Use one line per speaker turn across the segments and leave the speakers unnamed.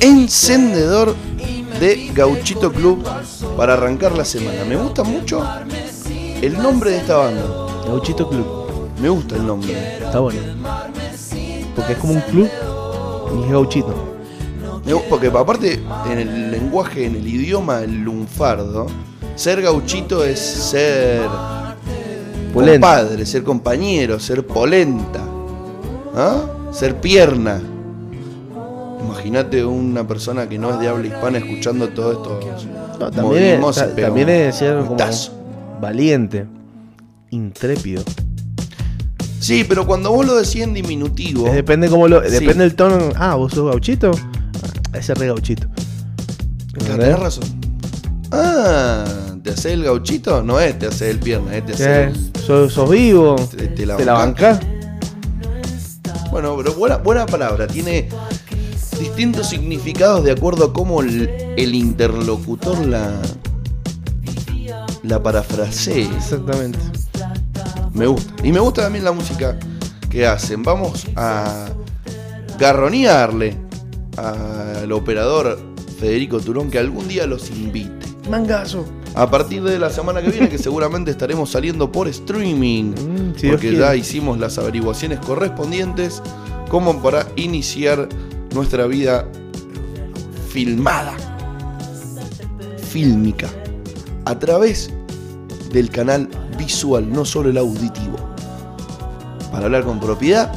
Encendedor de Gauchito Club para arrancar la semana. Me gusta mucho el nombre de esta banda.
Gauchito Club.
Me gusta el nombre. Está bueno.
Porque es como un club y es gauchito.
Porque aparte en el lenguaje, en el idioma el lunfardo, ser gauchito es ser polenta. compadre, ser compañero, ser polenta, ¿ah? ser pierna. Imagínate una persona que no es de habla hispana escuchando todo esto.
no, también es, también ser valiente, intrépido.
Sí, pero cuando vos lo decís en diminutivo.
depende cómo lo. Depende el tono. Ah, vos sos gauchito. Ah, ese re gauchito.
Tenés razón. Ah te hace el gauchito, no es te hace el pierna, es te hace eh,
el... ¿Sos, vivo? Te, la, banca?
Bueno, pero buena, palabra, tiene distintos significados de acuerdo a cómo el, interlocutor la, la Exactamente. Me gusta. Y me gusta también la música que hacen. Vamos a garronearle al operador Federico Turón que algún día los invite.
Mangazo
a partir de la semana que viene, que seguramente estaremos saliendo por streaming, mm, porque ya hicimos las averiguaciones correspondientes como para iniciar nuestra vida filmada, fílmica, a través del canal visual, no solo el auditivo. Para hablar con propiedad,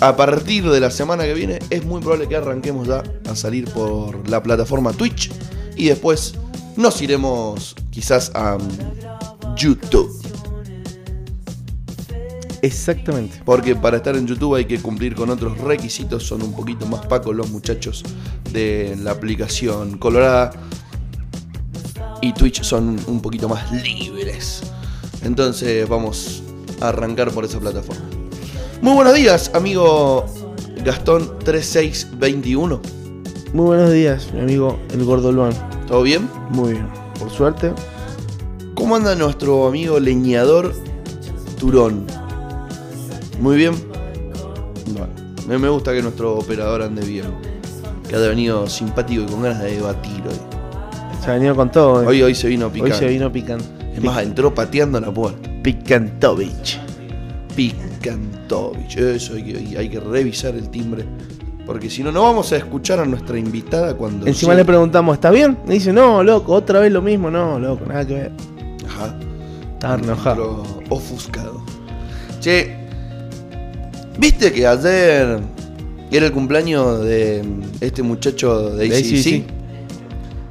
a partir de la semana que viene es muy probable que arranquemos ya a salir por la plataforma Twitch y después nos iremos quizás a um, YouTube. Exactamente. Porque para estar en YouTube hay que cumplir con otros requisitos, son un poquito más pacos los muchachos de la aplicación Colorada. Y Twitch son un poquito más libres. Entonces vamos a arrancar por esa plataforma. Muy buenos días, amigo Gastón3621.
Muy buenos días, mi amigo el Gordo Luan.
¿Todo bien?
Muy bien, por suerte.
¿Cómo anda nuestro amigo leñador Turón? Muy bien. Bueno, me gusta que nuestro operador ande bien. Que ha venido simpático y con ganas de debatir hoy.
Se ha venido con todo. Eh.
Hoy, hoy, se vino picando. Hoy
se vino picando.
Es más, entró pateando la puerta.
Picantovich.
Picantovich. Eso hay que revisar el timbre porque si no, no vamos a escuchar a nuestra invitada cuando.
Encima le preguntamos, ¿está bien? Y dice, no, loco, otra vez lo mismo, no, loco, nada que ver. Ajá.
Está enojado. Ofuscado. Che, ¿viste que ayer era el cumpleaños de este muchacho de, sí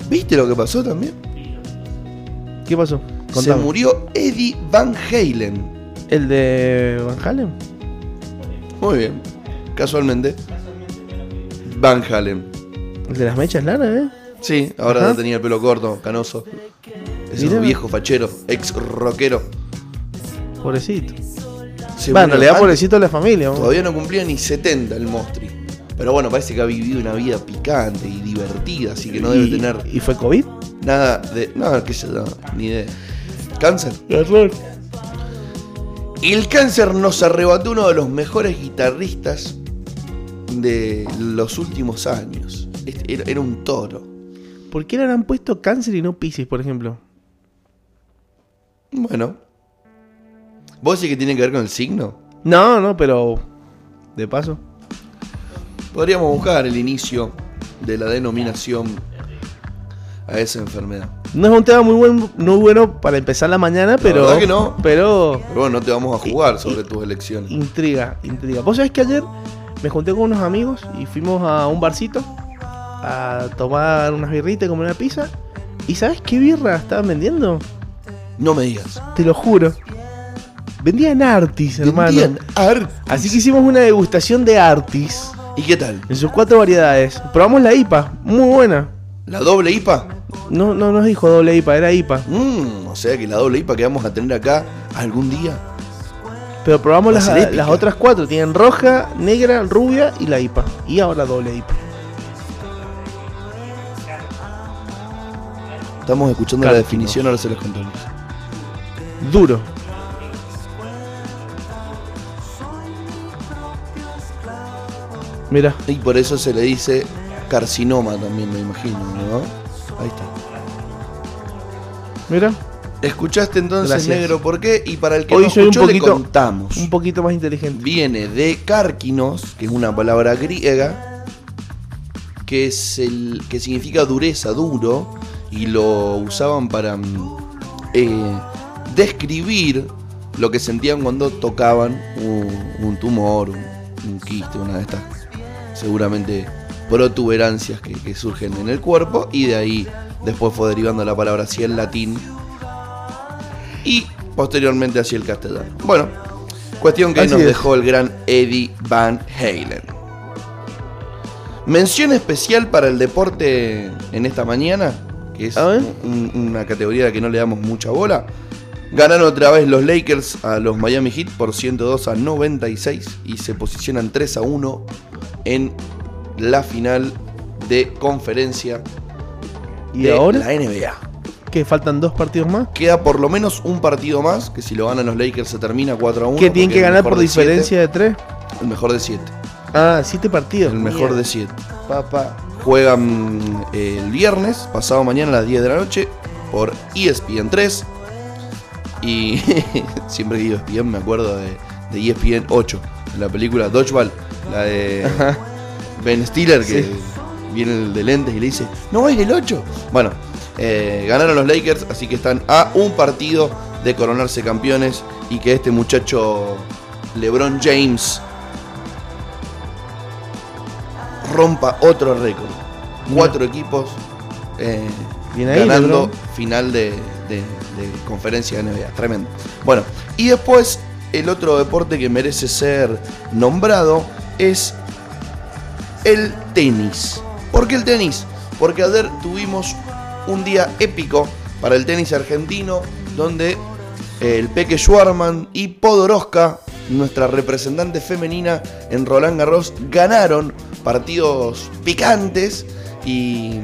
¿Viste lo que pasó también?
¿Qué pasó?
Se murió Eddie Van Halen.
¿El de Van Halen?
Muy bien, casualmente. Van Halen.
¿El de las mechas largas, eh?
Sí, ahora tenía el pelo corto, canoso. Es un viejo fachero, ex rockero.
Pobrecito. bueno, le da pobrecito a la familia.
Todavía no cumplía ni 70 el Mostri. Pero bueno, parece que ha vivido una vida picante y divertida, así que no debe tener.
¿Y fue COVID?
Nada de. Nada, que se da, ni de. ¿Cáncer? Error. El cáncer nos arrebató uno de los mejores guitarristas de los últimos años. Este, era un toro.
¿Por qué le han puesto cáncer y no piscis, por ejemplo?
Bueno. ¿Vos decís que tiene que ver con el signo?
No, no, pero. De paso.
Podríamos buscar el inicio de la denominación a esa enfermedad.
No es un tema muy, bueno para empezar la mañana, pero. que no. Pero. Pero
bueno, no te vamos a jugar sobre tus elecciones.
Intriga, intriga. Vos sabés que ayer me junté con unos amigos y fuimos a un barcito a tomar unas birritas, comer una pizza. ¿Y sabes qué birra estaban vendiendo?
No me digas.
Te lo juro. Vendían Artis, hermano. Vendían Artis. Así que hicimos una degustación de Artis.
¿Y qué tal?
En sus cuatro variedades. Probamos la IPA, muy buena.
¿La doble IPA?
No, no nos dijo doble IPA, era IPA.
Mmm, o sea que la doble IPA que vamos a tener acá algún día
pero probamos las, otras cuatro. Tienen roja, negra, rubia y la IPA. Y ahora doble IPA.
Estamos escuchando la definición, ahora se las contamos.
Duro.
Mira. Y por eso se le dice carcinoma también, me imagino, ¿no? Ahí está. Mira. Escuchaste entonces, negro, ¿por qué? Y para el que
no escuchó, le
contamos.
Un poquito más inteligente.
Viene de cárquinos, que es una palabra griega, que, es el, que significa dureza, duro, y lo usaban para mm, eh, describir lo que sentían cuando tocaban un, tumor, un, quiste, una de estas, seguramente, protuberancias que, que surgen en el cuerpo, y de ahí después fue derivando la palabra así en latín y posteriormente hacia el castellano. Bueno, cuestión que nos dejó el gran Eddie Van Halen. Mención especial para el deporte en esta mañana, que es una categoría a la que no le damos mucha bola. Ganaron otra vez los Lakers a los Miami Heat por 102 a 96 y se posicionan 3 a 1 en la final de conferencia
¿Y de ahora? la NBA que faltan dos partidos más.
Queda por lo menos un partido más, que si lo ganan los Lakers se termina 4 a 1. ¿Qué
tienen que ganar por diferencia
de
3?
El mejor de 7.
Ah, 7 partidos.
El mejor de 7. Papá. Juegan eh, el viernes, pasado mañana a las 10 de la noche, por e ESPN 3. Y siempre que digo ESPN me acuerdo de, ESPN e 8, la película Dodgeball, la de Ben Stiller, que viene el de lentes y le dice, no, es el 8. Bueno, eh, ganaron los Lakers, así que están a un partido de coronarse campeones y que este muchacho LeBron James rompa otro récord. Cuatro equipos eh, ganando final de, de, conferencia de NBA. Tremendo. Bueno, y después el otro deporte que merece ser nombrado es el tenis. ¿Por qué el tenis? Porque ayer tuvimos un día épico para el tenis argentino, donde eh, el Peque Schwarman y Podoroska, nuestra representante femenina en Roland Garros, ganaron partidos picantes y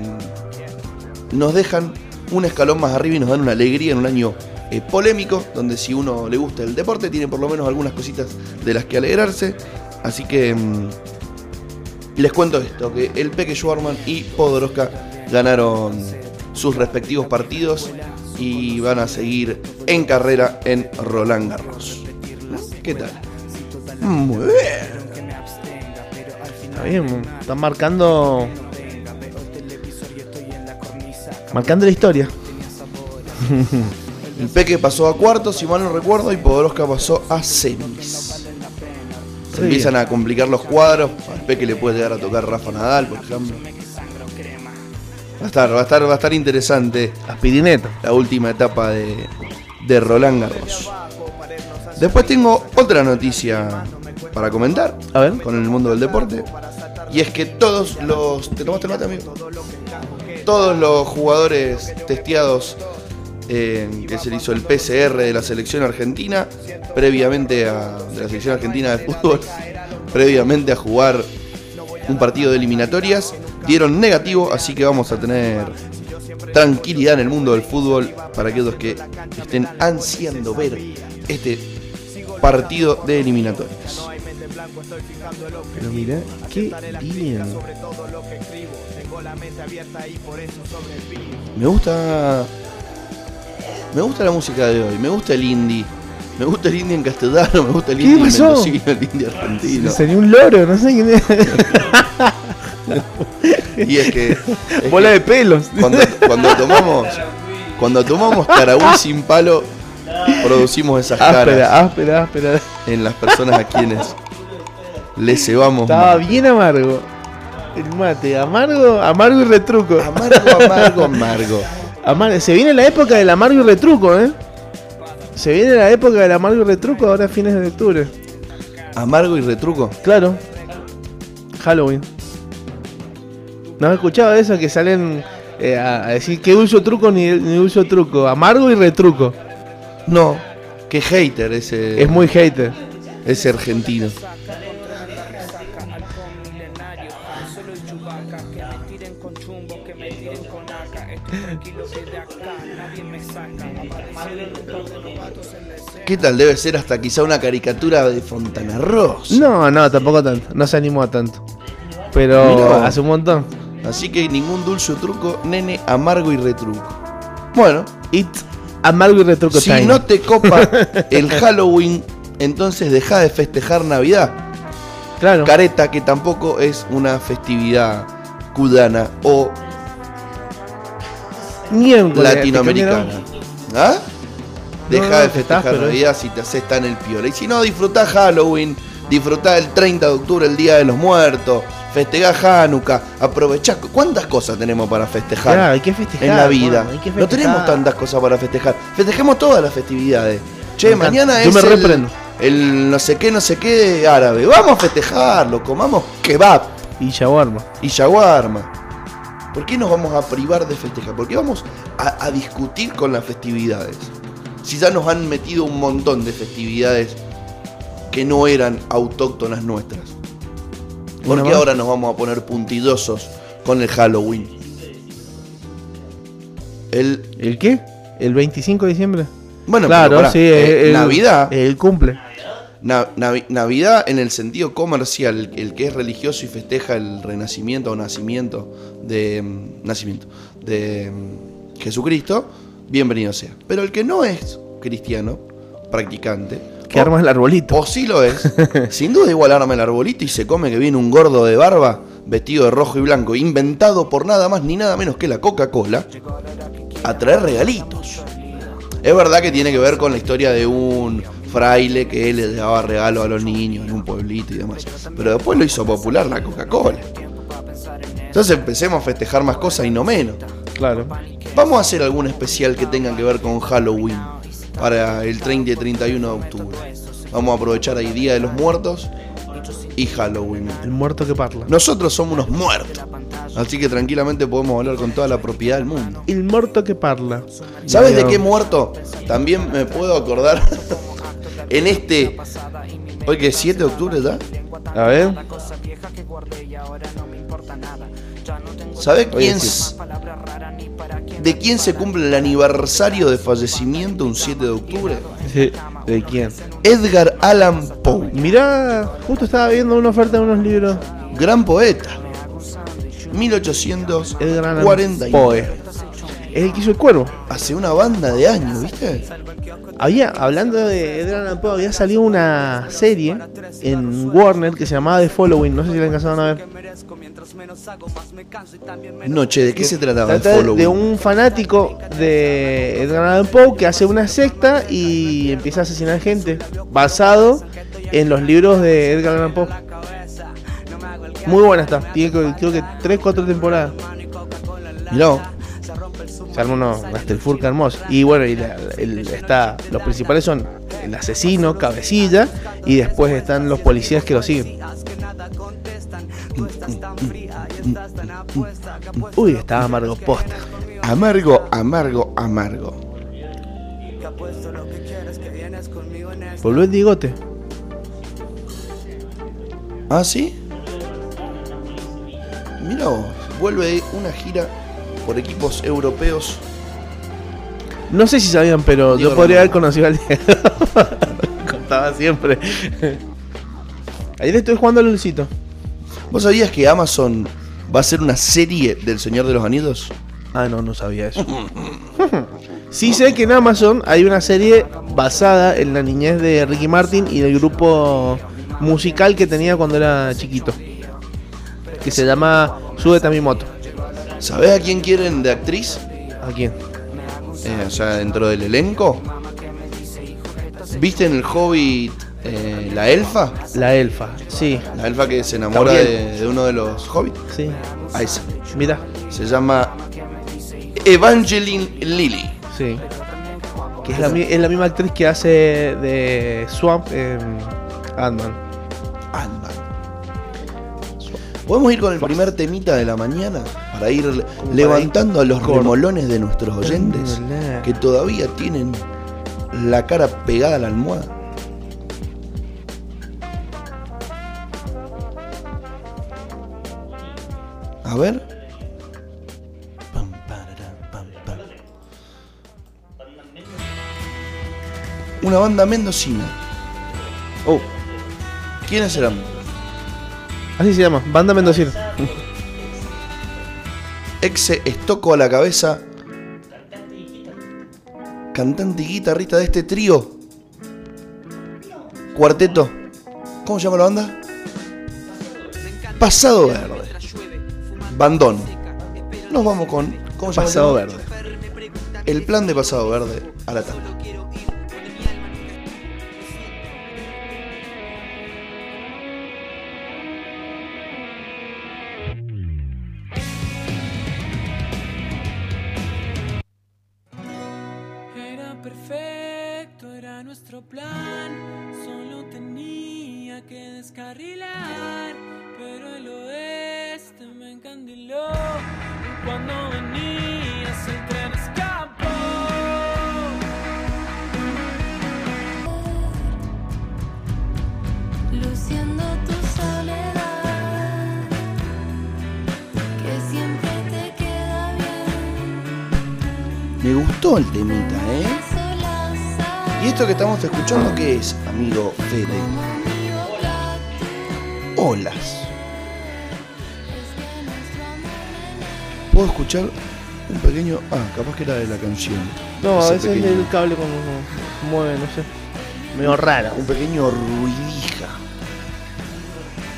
nos dejan un escalón más arriba y nos dan una alegría en un año eh, polémico, donde si uno le gusta el deporte, tiene por lo menos algunas cositas de las que alegrarse. Así que mm, les cuento esto, que el Peque Schwarman y Podoroska ganaron sus respectivos partidos y van a seguir en carrera en Roland Garros. ¿Qué tal?
Muy bien. Está bien, están marcando. Marcando la historia.
El Peque pasó a cuartos, si mal no recuerdo, y Podoroska pasó a semis. Se empiezan a complicar los cuadros. Al Peque le puede llegar a tocar Rafa Nadal, por ejemplo. Va a estar, va a estar, interesante. La última etapa de, de Roland Garros. Después tengo otra noticia para comentar. A ver. Con el mundo del deporte. Y es que todos los. ¿Te tomaste mate, amigo? Todos los jugadores testeados eh, que se hizo el PCR de la selección argentina, previamente a. de la selección argentina de fútbol, previamente a jugar un partido de eliminatorias, dieron negativo, así que vamos a tener tranquilidad en el mundo del fútbol para aquellos que estén ansiando ver este partido de eliminatorias. Pero mira, qué bien. Me gusta. Me gusta la música de hoy, me gusta el indie. Me gusta el indio en castellano, me gusta el indio
pasó?
en el
indio argentino. Sería un loro, no sé quién es.
y es que.
Bola de pelos.
Cuando, cuando tomamos. Cuando tomamos caragüí sin palo, producimos esas caras caras.
Áspera, áspera.
En las personas a quienes le cebamos.
Estaba bien amargo. El mate, amargo, amargo y retruco.
Amargo, amargo, amargo.
Se viene la época del amargo y retruco, ¿eh? Se viene la época del amargo y retruco ahora fines de octubre.
¿Amargo y retruco? Claro. Halloween.
¿No has escuchado eso? Que salen eh, a decir que uso truco ni, uso truco. Amargo y retruco.
No. Que hater ese.
Es muy hater.
Ese argentino. ¿Qué tal debe ser hasta quizá una caricatura de Fontana Ross?
No, no, tampoco tanto. No se animó a tanto. Pero hace un montón.
Así que ningún dulce truco, nene, amargo y retruco. Bueno,
it. Amargo y retruco Si
no te copa el Halloween, entonces deja de festejar Navidad. Claro. Careta, que tampoco es una festividad cudana o en latinoamericana. ¿Ah? Deja de festejar la Navidad si te haces tan el piola. Y si no, disfrutá Halloween, disfrutá el 30 de octubre, el Día de los Muertos, festejá Hanukkah, aprovechá. ¿Cuántas cosas tenemos para festejar? Claro, hay que festejar. En la vida. No tenemos tantas cosas para festejar. Festejemos todas las festividades. Che, mañana es. Yo me reprendo. El, no sé qué, no sé qué árabe. Vamos a festejarlo, comamos kebab.
Y shawarma.
Y shawarma. ¿Por qué nos vamos a privar de festejar? Porque vamos a discutir con las festividades si ya nos han metido un montón de festividades que no eran autóctonas nuestras? porque ahora nos vamos a poner puntidosos con el Halloween?
¿El, ¿El qué? ¿El 25 de diciembre?
Bueno, claro, sí,
eh, Navidad.
El cumple. Navidad en el sentido comercial, el, que es religioso y festeja el renacimiento o nacimiento de. Mm, nacimiento. de mm, Jesucristo bienvenido sea. Pero el que no es cristiano, practicante,
que arma el arbolito.
O sí lo es. Sin duda igual arma el arbolito y se come que viene un gordo de barba vestido de rojo y blanco, inventado por nada más ni nada menos que la Coca-Cola, a traer regalitos. Es verdad que tiene que ver con la historia de un fraile que le daba regalos a los niños en un pueblito y demás. Pero después lo hizo popular la Coca-Cola. Entonces empecemos a festejar más cosas y no menos. Claro. Vamos a hacer algún especial que tenga que ver con Halloween para el 30 y 31 de octubre. Vamos a aprovechar ahí Día de los Muertos y Halloween.
El muerto que parla.
Nosotros somos unos muertos. Así que tranquilamente podemos hablar con toda la propiedad del mundo.
El muerto que parla.
¿Sabes de qué muerto? También me puedo acordar en este. Hoy que es 7 de octubre ya. A ver. ¿Sabes quién, es...? ¿De quién se cumple el aniversario de fallecimiento un 7 de octubre?
¿De quién?
Edgar Allan Poe.
Mirá, justo estaba viendo una oferta de unos libros.
Gran poeta. 1849. Poe.
Es el que hizo el cuervo.
Hace una banda de años, ¿viste?
Había, hablando de Edgar Allan Poe, había salido una serie en Warner que se llamaba The Following. No sé si la cazado a ver.
Noche, ¿de qué se trataba
el de un fanático de Edgar Allan Poe que hace una secta y empieza a asesinar gente basado en los libros de Edgar Allan Poe. Muy buena está, tiene creo, que 3, 4 temporadas. No. Se arma uno, hasta el furca hermoso. Y bueno, está, los principales son el asesino, cabecilla, y después están los policías que lo siguen. Uy, está amargo posta.
Amargo, amargo, amargo.
Volvió el bigote.
¿Ah, sí? Mira vuelve una gira por equipos europeos.
No sé si sabían, pero yo podría haber conocido al Contaba siempre. ¿Ahí le estoy jugando al Lucito.
¿Vos sabías que Amazon va a ser una serie del Señor de los Anillos.
Ah, no, no sabía eso. sí sé que en Amazon hay una serie basada en la niñez de Ricky Martin y del grupo musical que tenía cuando era chiquito. Que se llama Súbete a mi moto.
¿Sabes a quién quieren de actriz?
¿A quién?
Eh, o sea, dentro del elenco. ¿Viste en el Hobbit eh, ¿La elfa?
La elfa, sí.
La elfa que se enamora de, uno de los hobbits.
Sí. Ahí está.
Mira. Se llama Evangeline Lily
Sí. Que es la, misma actriz que hace de Swamp en em, ant
¿Podemos ir con el primer temita de la mañana? Para ir levantando a los remolones de nuestros oyentes que todavía tienen la cara pegada a la almohada. A ver. Una banda mendocina. Oh. ¿Quiénes serán?
Así se llama, banda mendocina.
Exe Estoco a la cabeza. Cantante y guitarrista de este trío. Cuarteto. ¿Cómo se llama la banda? Pasado Verde. Bandón. Nos vamos con
Pasado Verde.
El plan de Pasado Verde a la tarde. un pequeño. Ah, capaz que era de la canción.
No, a veces el cable como mueve, no sé.
Medio raro. Un pequeño ruidija.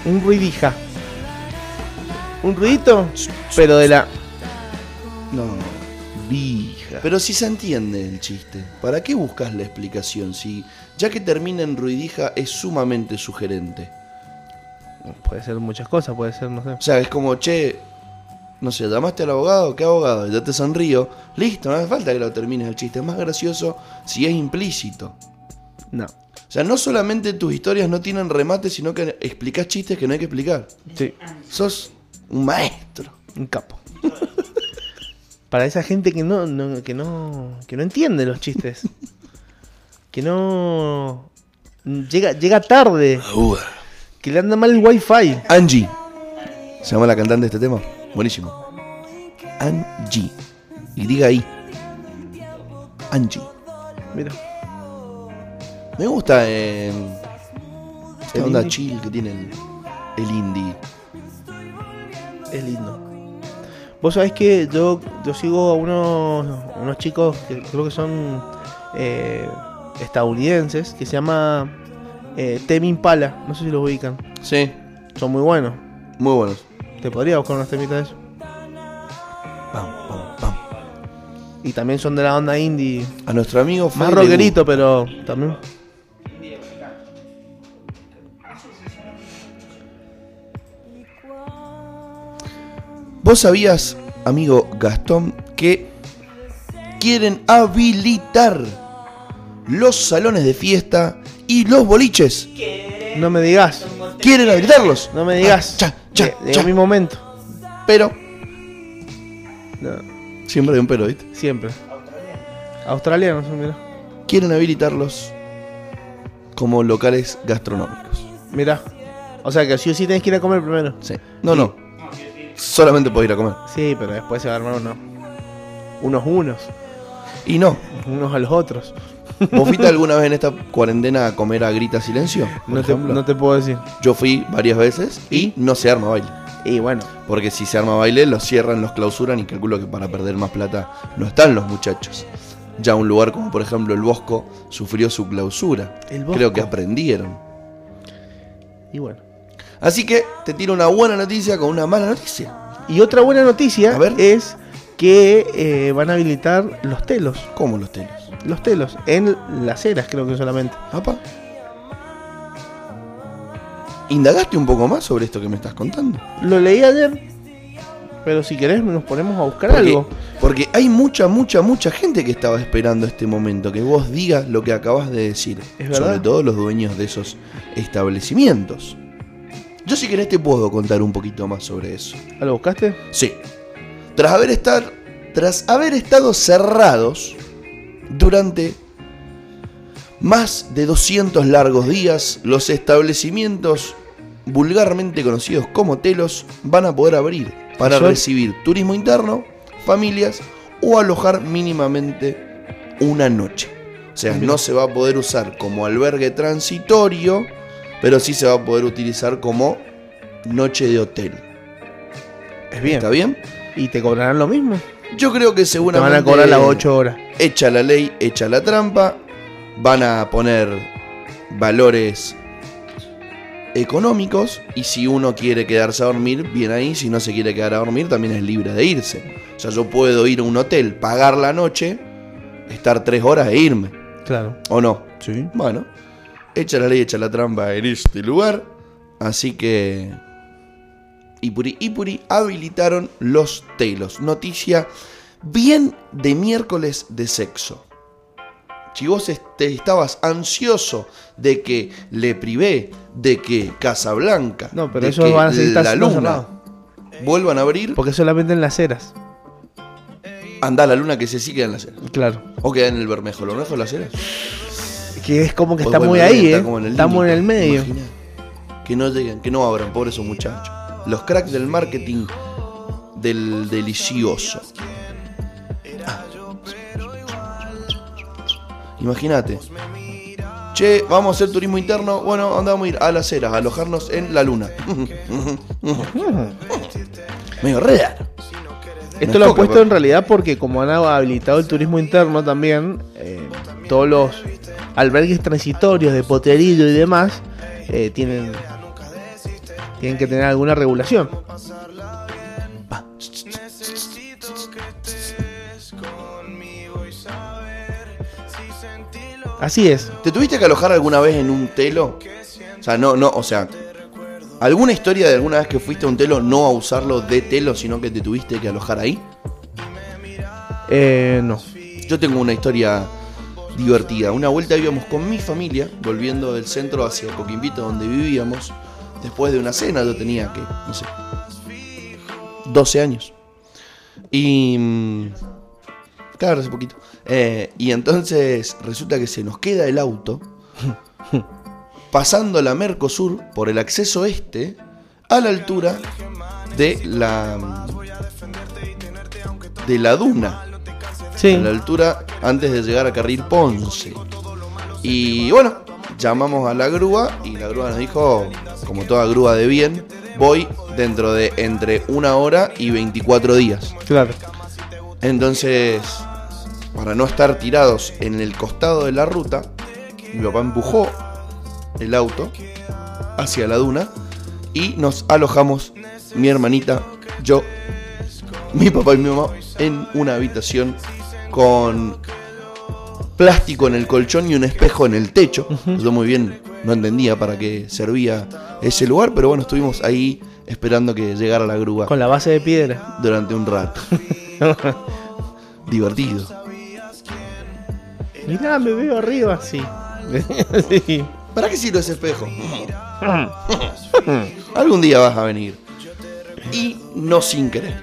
Un ruidija. Un ruidito, pero de la.
No, vija. Pero si se entiende el chiste. ¿Para qué buscas la explicación? Si ya que termina en ruidija es sumamente sugerente.
Puede ser muchas cosas, puede ser, no sé. O
sea, es como, che, no sé, llamaste al abogado, ¿qué abogado? Ya te sonrío, listo, no hace falta que lo termines el chiste, es más gracioso si es implícito.
No.
O sea, no solamente tus historias no tienen remate, sino que explicas chistes que no hay que explicar.
Sí.
Sos un maestro.
Un capo. Para esa gente que no, que no, que no entiende los chistes. que no. Llega, llega tarde. Que le anda mal el wifi.
Angie. ¿Se llama la cantante de este tema? Buenísimo. Angie. Y diga ahí. Angie. Mira. Me gusta eh, esta onda chill que tiene el, indie.
Es lindo. Vos sabés que yo, yo sigo a unos, chicos que creo que son eh, estadounidenses que se llama eh, Temin Pala. No sé si lo ubican.
Sí.
Son muy buenos.
Muy buenos.
Te podría buscar unos temitas de eso. Y también son de la onda indie.
A nuestro amigo
Más rockerito, pero también.
Vos sabías, amigo Gastón, que quieren habilitar los salones de fiesta y los boliches.
No me digas.
Quieren habilitarlos.
No me digas. Ah, Cha, mi momento. Pero.
Siempre hay un pero, ¿viste?
Siempre. Australianos, mira.
Quieren habilitarlos como locales gastronómicos.
mira O sea que si o sí tenés que ir a comer primero.
Sí. No, no. Solamente podés ir a comer.
Sí, pero después se va a armar uno. Unos unos.
Y no.
Unos a los otros.
¿Vos fuiste alguna vez en esta cuarentena a comer a grita silencio?
No te, puedo decir.
Yo fui varias veces y no se arma baile.
Y bueno.
Porque si se arma baile, los cierran, los clausuran y calculo que para perder más plata no están los muchachos. Ya un lugar como por ejemplo el Bosco sufrió su clausura. Creo que aprendieron.
Y bueno.
Así que te tiro una buena noticia con una mala noticia.
Y otra buena noticia es que eh, van a habilitar los telos.
¿Cómo los telos?
los telos, en las eras creo que solamente. ¿Apa?
¿Indagaste un poco más sobre esto que me estás contando?
Lo leí ayer, pero si querés nos ponemos a buscar algo.
Porque hay mucha, mucha, mucha gente que estaba esperando este momento, que vos digas lo que acabas de decir. ¿Es sobre todo los dueños de esos establecimientos. Yo si querés te puedo contar un poquito más sobre eso.
¿Lo buscaste?
Sí. Tras haber, estar, tras haber estado cerrados durante más de 200 largos días, los establecimientos vulgarmente conocidos como telos van a poder abrir para recibir turismo interno, familias o alojar mínimamente una noche. O sea, no se va a poder usar como albergue transitorio, pero sí se va a poder utilizar como noche de hotel.
bien.
¿Está bien?
y te cobrarán lo mismo.
Yo creo que seguramente.
Te van a cobrar las 8 horas.
Echa la ley, echa la trampa. Van a poner valores económicos. Y si uno quiere quedarse a dormir, bien ahí. Si no se quiere quedar a dormir, también es libre de irse. O sea, yo puedo ir a un hotel, pagar la noche, estar 3 horas e irme.
Claro.
¿O no?
Sí.
Bueno, echa la ley, echa la trampa en este lugar. Así que y Ipuri habilitaron los telos. Noticia bien de miércoles de sexo. Si vos estabas ansioso de que Le Privé, de que Casablanca,
no, pero de a La Luna
vuelvan a abrir.
Porque solamente en las ceras.
Anda la luna que se sigue en las ceras.
Claro.
O queda en el Bermejo. ¿Lo mejor es las ceras.
Que es como que ¿eh? está muy ahí, Está en el Estamos en el medio.
Que no lleguen, que no abran, pobre esos muchachos los cracks del marketing del delicioso. Ah. Imagínate. Che, vamos a hacer turismo interno. Bueno, andamos a ir a las heras, alojarnos en la luna. Medio redar.
Esto lo han puesto en realidad porque como han habilitado el turismo interno también, eh, todos los albergues transitorios de poterillo y demás eh, tienen tienen que tener alguna regulación. Así es.
¿Te tuviste que alojar alguna vez en un telo? O sea, no, no, o sea, ¿alguna historia de alguna vez que fuiste a un telo no a usarlo de telo, sino que te tuviste que alojar ahí?
Eh, no.
Yo tengo una historia divertida. Una vuelta íbamos con mi familia, volviendo del centro hacia Coquimbito, donde vivíamos después de una cena, yo tenía que, no sé, 12 años. Y... Mm, claro, hace poquito. Eh, y entonces resulta que se nos queda el auto pasando la Mercosur por el acceso este a la altura de la mm, de la duna. Sí. A la altura antes de llegar a carril Ponce. Y bueno, llamamos a la grúa y la grúa nos dijo, como toda grúa de bien, voy dentro de entre una hora y 24 días. Claro. Entonces, para no estar tirados en el costado de la ruta, mi papá empujó el auto hacia la duna y nos alojamos, mi hermanita, yo, mi papá y mi mamá, en una habitación con plástico en el colchón y un espejo en el techo. muy bien no entendía para qué servía ese lugar, pero bueno, estuvimos ahí esperando que llegara la grúa.
Con la base de piedra.
Durante un rato. Divertido.
Mirá, me veo arriba así.
sí. ¿Para qué sirve ese espejo? Algún día vas a venir. Y no sin querer.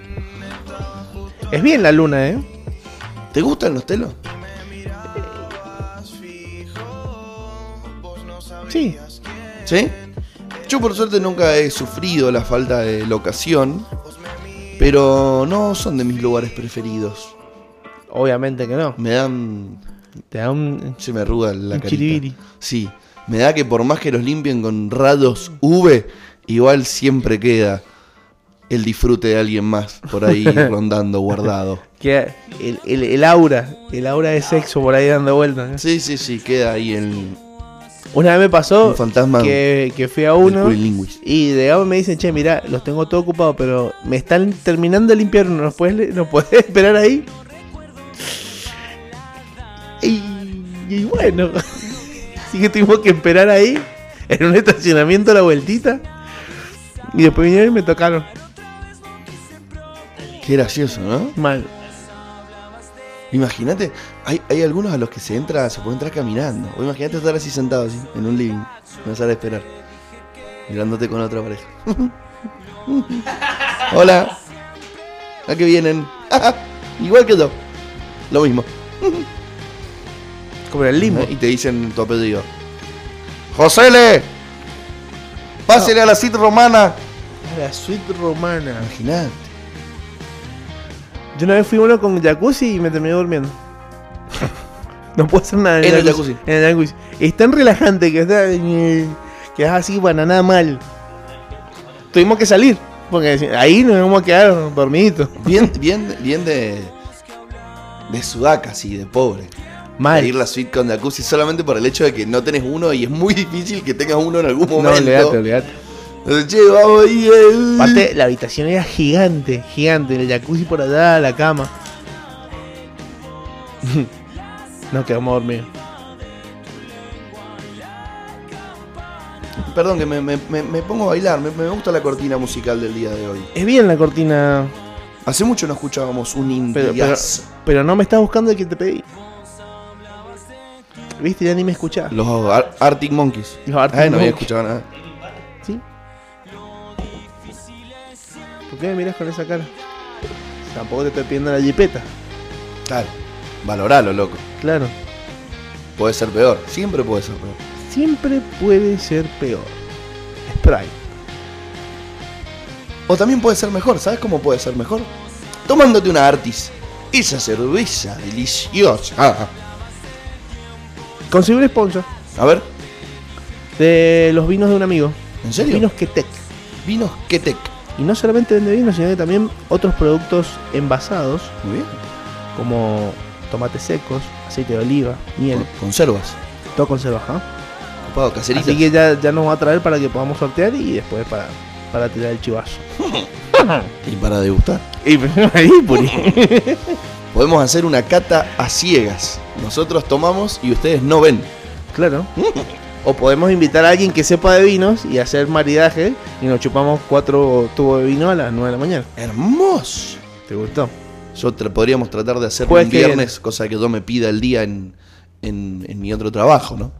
Es bien la luna, ¿eh?
¿Te gustan los telos? Sí. Yo por suerte nunca he sufrido la falta de locación, pero no son de mis lugares preferidos.
Obviamente que no.
Me dan... Se me arruga la un carita. Sí. Me da que por más que los limpien con rados V, igual siempre queda el disfrute de alguien más por ahí rondando, guardado.
el, aura, el aura de sexo por ahí dando vueltas.
Sí, sí, sí, queda ahí en
una vez me pasó que, fui a uno y de abajo me dicen, che, mira, los tengo todo ocupado, pero me están terminando de limpiar no ¿nos puedes, esperar ahí? Y, bueno, así que tuvimos que esperar ahí, en un estacionamiento a la vueltita. Y después vinieron y me tocaron.
Qué gracioso, ¿no? Mal. Imagínate, hay, algunos a los que se entra, se puede entrar caminando. O imagínate estar así sentado, así, en un living, No a esperar, mirándote con otra pareja. Hola, ¿a qué vienen? Igual que yo, lo mismo. Como el limbo. Y te dicen tu apellido. ¡Josele! ¡Pásele a la suite romana!
A la suite romana. Imagínate. Yo una vez fui uno con jacuzzi y me terminé durmiendo. no puedo hacer nada
en, el, jacuzzi.
En el jacuzzi. Es tan relajante que está. Eh, que es así, nada mal. Tuvimos que salir. Porque ahí nos vamos a quedar dormiditos.
Bien, bien, bien de. De sudaca, así, de pobre.
Mal.
ir la suite con jacuzzi solamente por el hecho de que no tenés uno y es muy difícil que tengas uno en algún momento. No, no olvidate.
Che, vamos ahí. Aparte, la habitación era gigante, gigante. El jacuzzi por allá, la cama. Nos amor, mío.
Perdón que me, pongo a bailar, me, gusta la cortina musical del día de hoy.
Es bien la cortina.
Hace mucho no escuchábamos un indie
Pero, no me estás buscando el que te pedí. ¿Viste? Ya ni me escuchás.
Los Arctic Monkeys. Los Arctic Ay, ah, no había escuchado nada. ¿Sí?
¿Por qué me miras con esa cara? Tampoco te estoy pidiendo la jipeta.
Claro valoralo, loco.
Claro.
Puede ser peor, siempre puede ser peor.
Siempre puede ser peor. Sprite.
O también puede ser mejor, ¿sabes cómo puede ser mejor? Tomándote una Artis. Esa cerveza deliciosa. Ah, ah.
Conseguí un sponsor.
A ver.
De los vinos de un amigo.
¿En serio? Vinos
Ketec. Vinos
Ketec.
Y no solamente vende vinos, sino que también otros productos envasados. Muy bien. Como tomates secos, aceite de oliva, miel.
Conservas.
Todo conservas, ¿ah? Así que ya, nos va a traer para que podamos sortear y después para, para tirar el chivazo.
y para degustar. Y, Podemos hacer una cata a ciegas. Nosotros tomamos y ustedes no ven.
Claro. o podemos invitar a alguien que sepa de vinos y hacer maridaje y nos chupamos cuatro tubos de vino a las 9 de la mañana.
Hermoso.
¿Te gustó?
Yo podríamos tratar de hacerlo un viernes, cosa que yo me pida el día en, mi otro trabajo, ¿no?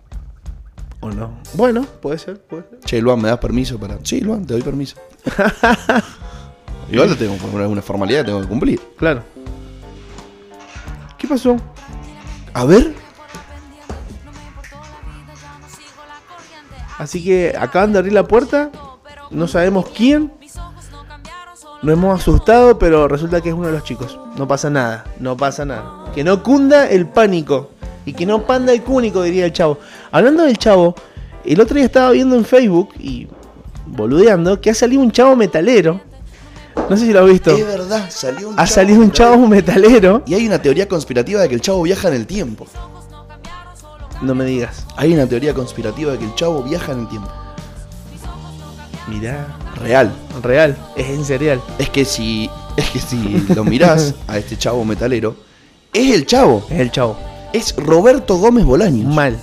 ¿O no? Bueno, puede ser, puede ser.
Che, Luan, ¿me das permiso para...? Sí, Luan, te doy permiso. Igual tengo una formalidad que tengo que cumplir.
Claro. ¿Qué pasó?
A ver.
Así que acaban de abrir la puerta. No sabemos quién. Nos hemos asustado, pero resulta que es uno de los chicos. No pasa nada, no pasa nada. Que no cunda el pánico. Y que no panda el cúnico, diría el chavo. Hablando del chavo, el otro día estaba viendo en Facebook y boludeando que ha salido un chavo metalero. No sé si lo has visto.
Es verdad,
Ha salido un chavo metalero.
Y hay una teoría conspirativa de que el chavo viaja en el tiempo.
No me digas.
Hay una teoría conspirativa de que el chavo viaja en el tiempo.
Mirá.
Real.
Real, es en serial.
Es que si, es que si lo mirás a este chavo metalero, es el chavo.
Es el chavo.
Es Roberto Gómez Bolaños.
Mal.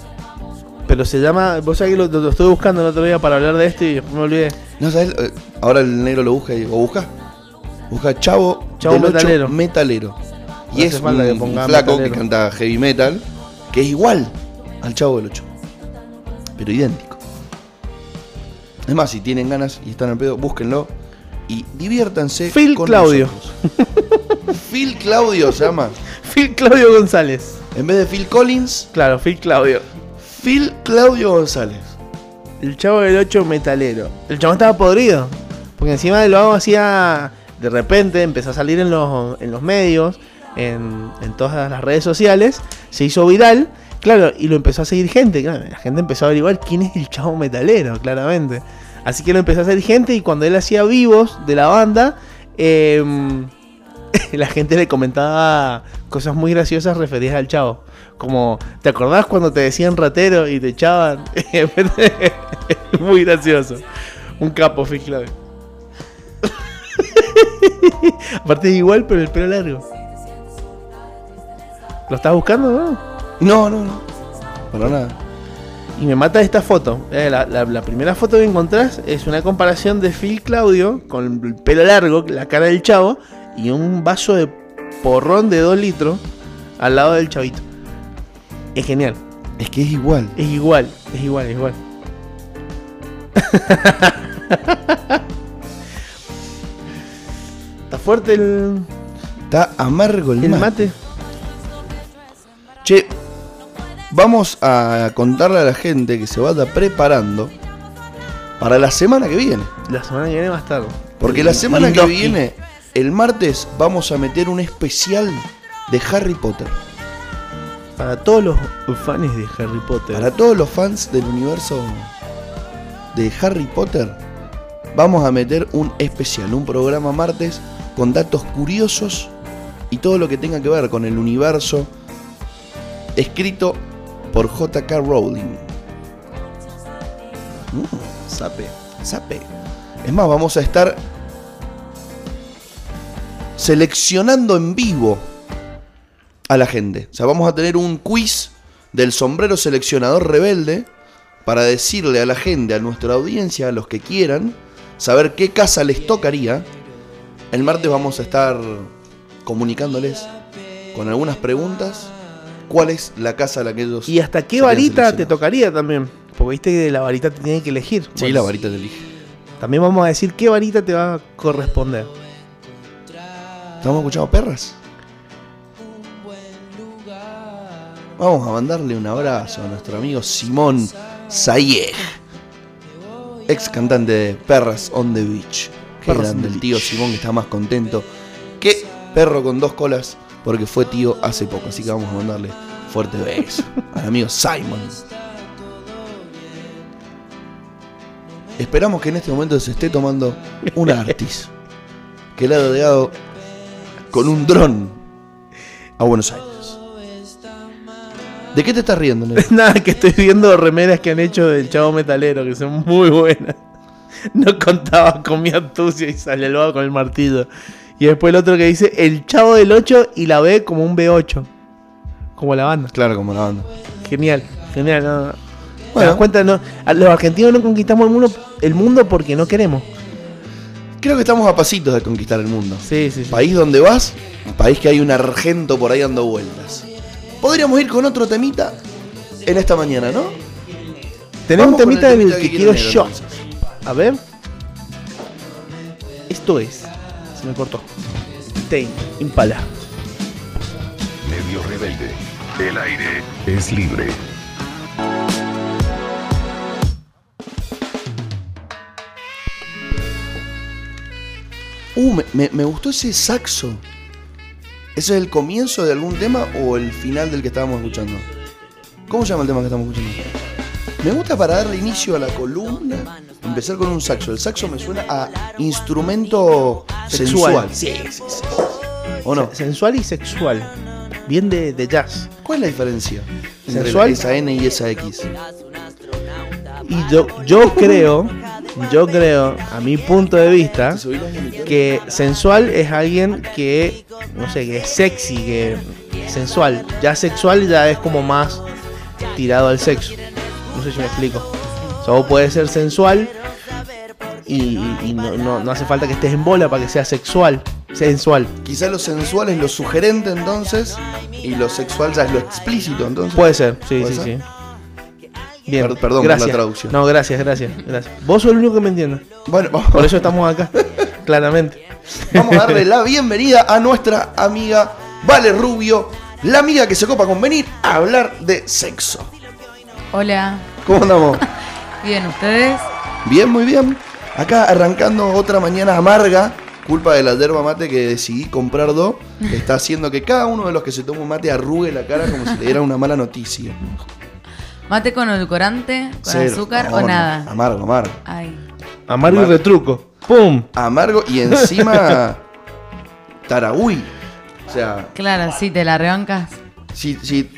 Pero se llama. Vos sabés que lo, estoy buscando el otro día para hablar de esto y me olvidé.
No
sabés, eh,
ahora el negro lo busca y digo, busca. Busca Chavo, chavo metalero. metalero. Y es un, flaco que canta heavy metal, que es igual al Chavo del 8. Pero idéntico. Es más, si tienen ganas y están al pedo, búsquenlo y diviértanse.
Phil con Claudio.
Nosotros. Phil Claudio se llama.
Phil Claudio González.
En vez de Phil Collins.
Claro, Phil Claudio.
Phil Claudio González. El chavo del 8 metalero.
El chavo estaba podrido. Porque encima de lo hago hacía. De repente empezó a salir en los, en los medios, en, en todas las redes sociales. Se hizo viral Claro, y lo empezó a seguir gente. la gente empezó a averiguar quién es el chavo metalero, claramente. Así que lo empezó a seguir gente y cuando él hacía vivos de la banda, em, la gente le comentaba cosas muy graciosas referidas al chavo. Como, ¿te acordás cuando te decían ratero y te echaban? muy gracioso. Un capo, fíjate Aparte igual, pero el pelo largo. ¿Lo estás buscando, no?
No, no, no. Para
nada. Y me mata esta foto. Eh, la, primera foto que encontrás es una comparación de Phil Claudio con el pelo largo, la cara del chavo, y un vaso de porrón de 2 litros al lado del chavito. Es genial.
Es que es igual.
Es igual, es igual, es igual. Está fuerte
el. Está amargo el, mate. Che, vamos a contarle a la gente que se vaya preparando para la semana que viene.
La semana
que
viene va a estar.
Porque la semana que viene, el martes, vamos a meter un especial de Harry Potter.
Para todos los fans de Harry Potter.
Para todos los fans del universo de Harry Potter, vamos a meter un especial, un programa martes con datos curiosos y todo lo que tenga que ver con el universo escrito por J.K. Rowling. Mm, sape, sape. Es más, vamos a estar seleccionando en vivo a la gente. O sea, vamos a tener un quiz del sombrero seleccionador rebelde para decirle a la gente, a nuestra audiencia, a los que quieran, saber qué casa les tocaría. El martes vamos a estar comunicándoles con algunas preguntas cuál es la casa a la que ellos.
Y hasta qué varita te tocaría también. Porque viste que la varita te tiene que elegir.
Sí, la varita te elige.
También vamos a decir qué varita te va a corresponder.
¿Estamos escuchando perras? Vamos a mandarle un abrazo a nuestro amigo Simón Sayeg, ex cantante de Perras on the Beach. Qué grande el tío Simón que está más contento que perro con dos colas porque fue tío hace poco. Así que vamos a mandarle fuerte beso al amigo Simon. Esperamos que en este momento se esté tomando un Artis, que le ha rodeado con un dron a Buenos Aires.
¿De qué te estás riendo, Nero? Nada, que estoy viendo remeras que han hecho del chavo metalero, que son muy buenas. No contaba con mi astucia y sale el con el martillo. Y después el otro que dice El Chavo del 8 y la ve como un B8. Como la banda.
Claro, como la banda.
Genial, genial. Bueno. cuéntanos los argentinos no conquistamos el mundo, el mundo porque no queremos.
Creo que estamos a pasitos de conquistar el mundo.
Sí, sí, sí.
País donde vas, país que hay un argento por ahí dando vueltas. Podríamos ir con otro temita en esta mañana, ¿no?
Tenemos un temita, del que, quiero, yo. A ver. Esto es me cortó. Tain, impala.
Medio rebelde. El aire es libre. Uh, me, me gustó ese saxo. ¿Eso es el comienzo de algún tema o el final del que estábamos escuchando? ¿Cómo se llama el tema que estamos escuchando? Me gusta para darle inicio a la columna empezar con un saxo. El saxo me suena a instrumento sensual. Sí, ¿O no?
Sensual y sexual. Bien de, jazz.
¿Cuál es la diferencia
entre
esa N y esa X?
Y yo, yo creo, yo creo, a mi punto de vista, que sensual es alguien que, no sé, que es sexy, que sensual. Ya sexual ya es como más tirado al sexo. No sé si me explico. O sea, vos puedes ser sensual y, no, hace falta que estés en bola para que sea sexual. Sensual.
Quizás lo sensual es lo sugerente entonces y lo sexual ya es lo explícito entonces.
Puede ser, sí, sí, sí.
Bien, perdón por la traducción.
No, gracias, gracias, Vos sos el único que me entiende. Bueno, por eso estamos acá, claramente.
Vamos a darle la bienvenida a nuestra amiga Vale Rubio, la amiga que se copa con venir a hablar de sexo.
Hola.
¿Cómo andamos?
Bien, ¿ustedes?
Bien, muy bien. Acá arrancando otra mañana amarga, culpa de la yerba mate que decidí comprar dos, está haciendo que cada uno de los que se toma un mate arrugue la cara como si le diera una mala noticia.
¿Mate con edulcorante, con azúcar o nada?
Amargo, amargo.
Amargo y retruco. ¡Pum!
Amargo y encima taragüí. O sea,
Claro, sí, te la rebancas.
si, si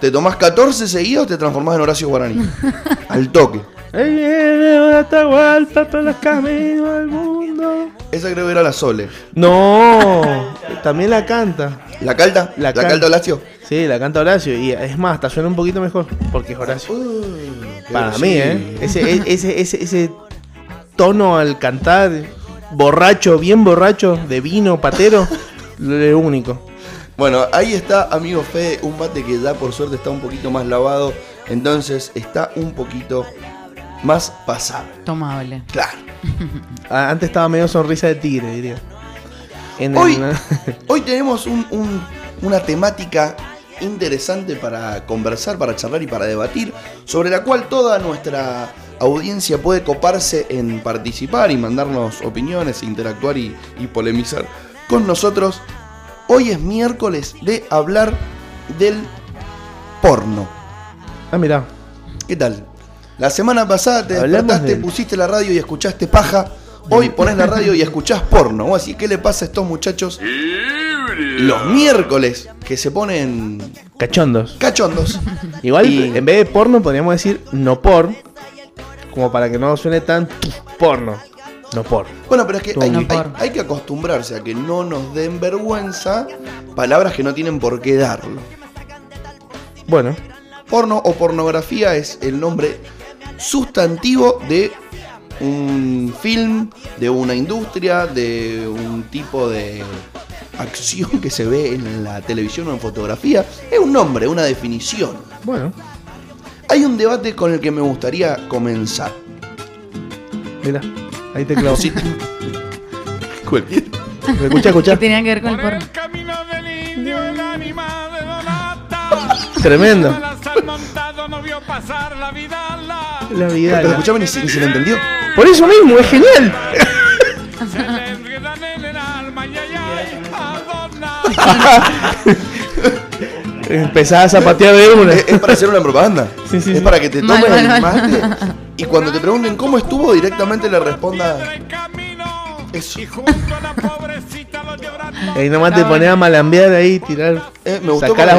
te tomas 14 seguidos, te transformas en Horacio Guaraní. Al toque. Ahí los mundo. Esa creo que era la Sole.
No, también la canta.
¿La canta? ¿La, calda. ¿La Horacio?
Sí, la canta Horacio. Y es más, hasta suena un poquito mejor porque es Horacio. Uh, Para mí, ¿eh? E, ese, ese, ese, tono al cantar, borracho, bien borracho, de vino, patero, lo único.
Bueno, ahí está, amigo Fede, un bate que ya por suerte está un poquito más lavado. Entonces está un poquito más pasable.
Tomable.
Claro.
Antes estaba medio sonrisa de tigre, diría.
En hoy, hoy tenemos una temática interesante para conversar, para charlar y para debatir, sobre la cual toda nuestra audiencia puede coparse en participar y mandarnos opiniones, interactuar y, y polemizar con nosotros. Hoy es miércoles de hablar del porno.
Ah, mira.
¿Qué tal? La semana pasada te pusiste la radio y escuchaste paja. Hoy pones la radio y escuchás porno. O así, ¿qué le pasa a estos muchachos? Los miércoles que se ponen.
Cachondos.
Cachondos.
Igual, en vez de porno, podríamos decir no por. Como para que no suene tan porno. No
por. Bueno, pero es que hay, hay, que acostumbrarse a que no nos den vergüenza palabras que no tienen por qué darlo.
Bueno.
Porno o pornografía es el nombre sustantivo de un film, de una industria, de un tipo de acción que se ve en la televisión o en fotografía. Es un nombre, una definición.
Bueno.
Hay un debate con el que me gustaría comenzar.
Mira, ahí te clavo. ¿Me Escucha, escucha. que ver con el porno. Tremendo.
La vida. Pero ni, ni se lo entendió.
Por eso mismo, es genial. Empezás a zapatear de una.
Es, para hacer una propaganda. es para que te tomen tomes y cuando te pregunten cómo estuvo, directamente le responda eso.
Y nomás te ponía a de ahí, tirar. Eh, me gustó Sacar las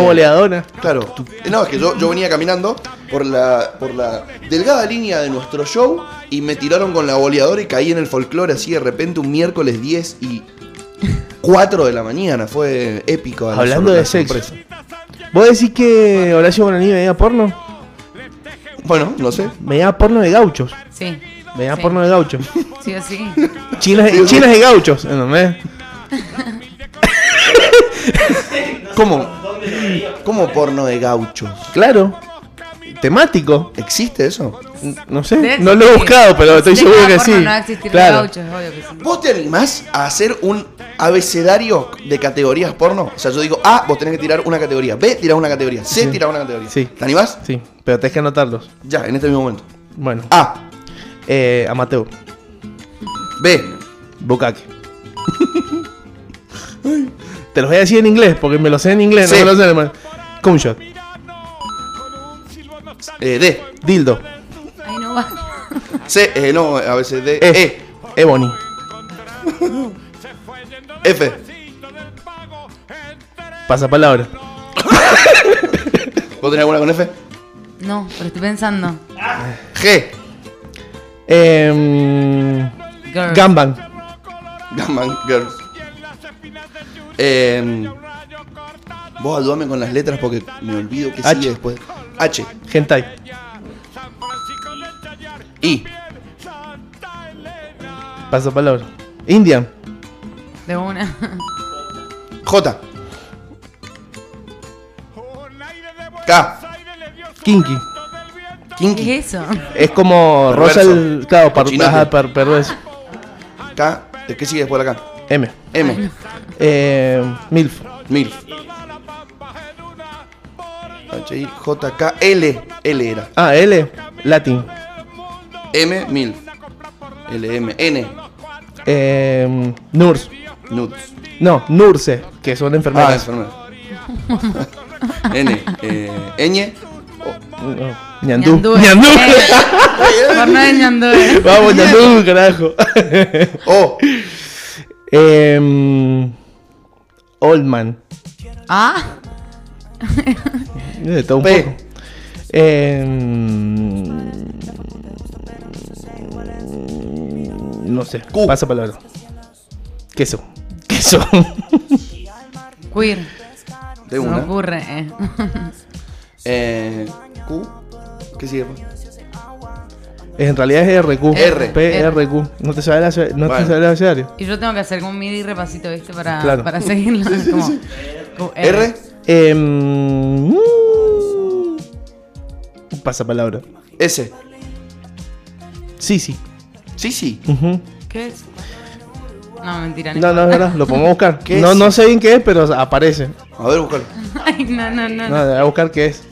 Claro. Eh, no, es que yo, yo venía caminando por la, por la delgada línea de nuestro show y me tiraron con la boleadora y caí en el folclore así de repente un miércoles 10 y 4 de la mañana. Fue épico.
Hablando de sexo. ¿Vos decís que Horacio Bonaní veía porno?
Bueno, no sé.
¿Me Veía porno de gauchos.
Sí.
¿Me porno de gauchos.
Sí, sí.
Chinas, sí, chinas de gauchos.
¿Cómo? ¿Cómo porno de gauchos?
Claro temático.
¿Existe eso?
No sé, no lo he buscado, pero estoy seguro que sí.
¿Vos te animás a hacer un abecedario de categorías porno? O sea, yo digo A, ah, vos tenés que tirar una categoría. B, tirás una categoría. C, tirás una categoría. ¿Te animás?
Sí, pero tenés que anotarlos.
Ya, en este mismo momento.
Bueno. A. Eh,
B. Bukake.
Te los voy a decir en inglés, porque me lo sé en inglés, no me lo sé en alemán. cumshot shot
eh, D,
dildo. Ay, no
va. C, eh, no, a veces D,
E. E, Ebony.
F.
Pasa palabra.
¿Vos tenés alguna con F?
No, pero estoy pensando.
G. Eh, em, Gamban.
Gamban Girls. Em, vos ayúdame con las letras porque me olvido que H. sigue después. H.
Hentai.
I.
Paso palabra. India.
De una.
J. K.
Kinky.
Kinky.
¿Qué
es eso?
Es como Rosa el. Claro, para ajá, per,
K. ¿Qué sigue después de
acá?
M.
M. Eh, MILF.
MILF. H-I-J-K. L. L era.
Ah, L. Latin.
M. Mil. L. M. N.
Eh, Nurs.
Nuts.
No, Nurse, que son Ah, enfermeras.
N. Eh, Ñ.
Oh, Ñandú. Ñandú. Vamos, Ñandú, carajo. O. Em, Oldman.
Ah,
un em, no sé. Pasa palabra. Queso. Queso.
Queer. De Se me ocurre.
eh. Q. Eh, ¿Qué sigue? Pues?
En realidad es
RQ. R. PRQ.
No te sale el no te sale
Y yo tengo que hacer un MIDI repasito, ¿viste? Para, para seguirlo.
Como- como R. Eh, em, mm,
pasa palabra.
Ese.
Sí,
sí. Sí,
sí.
¿Qué es? No, mentira. No, no,
es verdad, lo podemos buscar. No, no sé bien qué es, pero aparece.
A ver, buscarlo. Ay,
no, no, no. No, a
buscar qué es.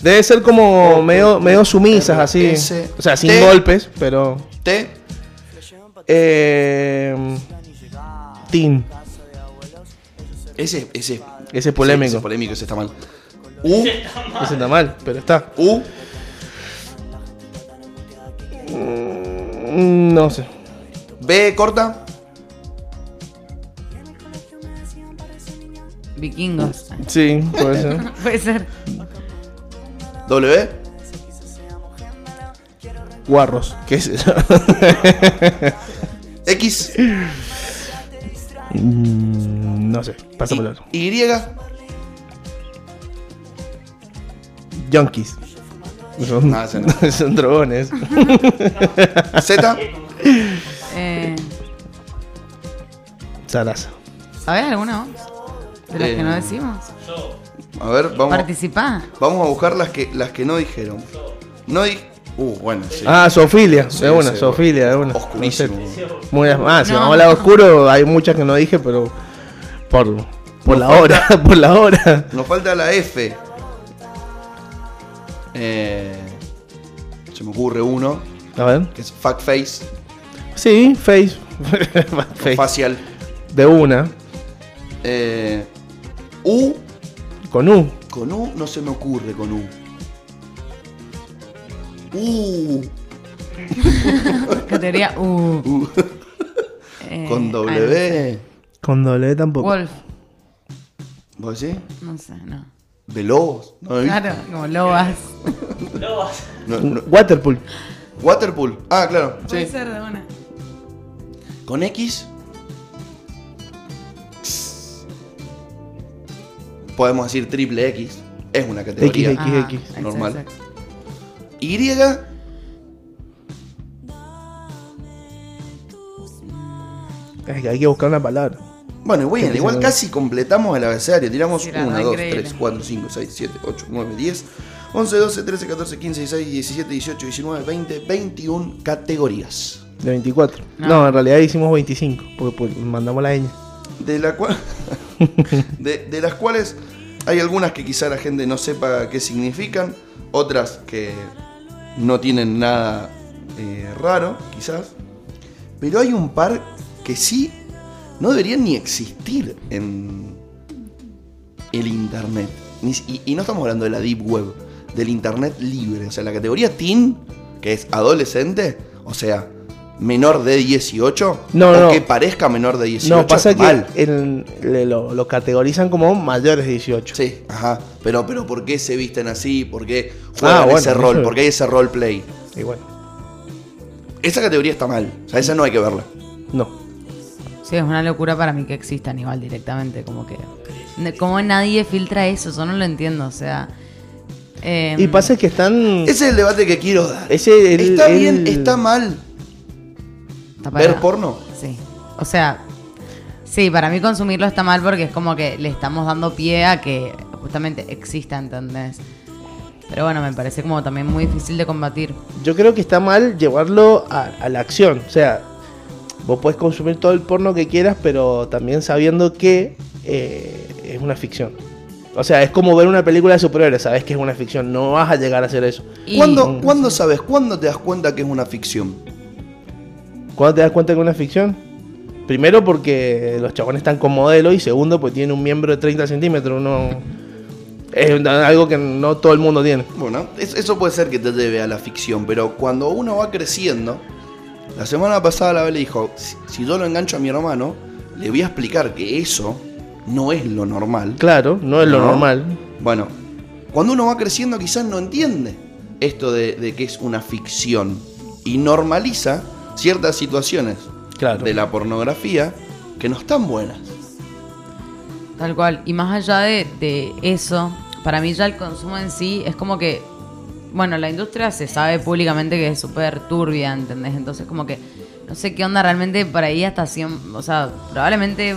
Debe ser como medio, medio sumisas, así. O sea, sin golpes, pero.
T.
Eh, em, teen. Ese, ese. Ese polémico. ese
polémico,
ese
está mal.
U. Ese está mal, mal pero está. U. Mm, no sé.
B corta.
Vikingos.
Sí, puede ser.
puede ser.
W.
Guarros. ¿Qué es eso? X. Mm. No sé, pasamos otro.
Y,
Junkies. Son, ah, drogones.
Z. Eh.
¿A ver alguna De las que no eh. decimos. A
ver, vamos.
Participá.
Vamos a buscar las que, las que no dijeron. No di Uh, bueno,
sí. Ah, Sofilia, es una, Zofilia. Sofilia, una. Oscurísimo. Muy, ah, si vamos a hablar oscuro, hay muchas que no dije, pero por, la hora, por la hora.
Nos falta la F. Eh, se me ocurre uno.
A ver.
Que es fuck
face. Sí, face.
Facial.
De una.
Eh, U.
Con U.
Con U no se me ocurre con U. U.
Categoría U. U.
Eh, con ah, W.
Con doble e tampoco.
Wolf.
¿Vos sí?
No sé, no.
¿De
lobos? ¿No claro, como lobas.
lobas. Waterpool.
Waterpool. Ah, claro.
Puede sí. ser de una. ¿Con X?
Podemos decir triple X. Es una categoría.
X, X, X.
Ah, normal. ¿Y? Y.
Hay que buscar una palabra.
Bueno, bueno, igual casi completamos el abecedario. Tiramos 1, 2, 3, 4, 5, 6, 7, 8, 9, 10, 11, 12, 13, 14, 15, 16, 17, 18, 19, 20, 21 categorías.
De 24. Ah. No, en realidad hicimos 25, porque pues, mandamos la
ñ. De, la cual, de, las cuales hay algunas que quizá la gente no sepa qué significan, otras que no tienen nada eh, raro, quizás. Pero hay un par que sí no deberían ni existir en el Internet. Y, no estamos hablando de la Deep Web, del Internet libre. O sea, la categoría teen, que es adolescente, o sea, menor de 18,
no, que
parezca menor de 18. No,
pasa mal. que lo, categorizan como mayores de 18.
Sí, ajá. Pero, pero ¿por qué se visten así? ¿Por qué juegan ah, ese rol? ¿Por qué hay ese roleplay?
Igual.
Esa categoría está mal. O sea, esa no hay que verla.
No.
Sí, es una locura para mí que existan igual directamente, como que... Como nadie filtra eso, yo no lo entiendo, o sea...
Em, y pasa que están...
Ese es el debate que quiero dar. Ese, ¿Está bien? ¿Está mal? ¿Ver porno?
Sí. O sea, sí, para mí consumirlo está mal porque es como que le estamos dando pie a que justamente exista, ¿entendés? Pero bueno, me parece como también muy difícil de combatir.
Yo creo que está mal llevarlo a la acción. O sea, Vos podés consumir todo el porno que quieras, pero también sabiendo que eh, es una ficción. O sea, es como ver una película de superhéroes, sabes que es una ficción, no vas a llegar a hacer eso.
Mm. ¿Cuándo, sabes? ¿Cuándo te das cuenta que es una ficción?
¿Cuándo te das cuenta que es una ficción? Primero porque los chabones están con modelo y segundo porque tienen un miembro de 30 centímetros, Es algo que no todo el mundo tiene.
Bueno, eso puede ser que te lleve a la ficción, pero cuando uno va creciendo, la semana pasada la le dijo, si, yo lo engancho a mi hermano, le voy a explicar que eso no es lo normal.
Claro, no es lo normal.
Bueno, cuando uno va creciendo quizás no entiende esto de, que es una ficción y normaliza ciertas situaciones de la pornografía que no están buenas.
Tal cual, y más allá de eso, para mí ya el consumo en sí es como que bueno, la industria se sabe públicamente que es súper turbia, ¿entendés? Entonces como que no sé qué onda realmente por ahí hasta 100, o sea, probablemente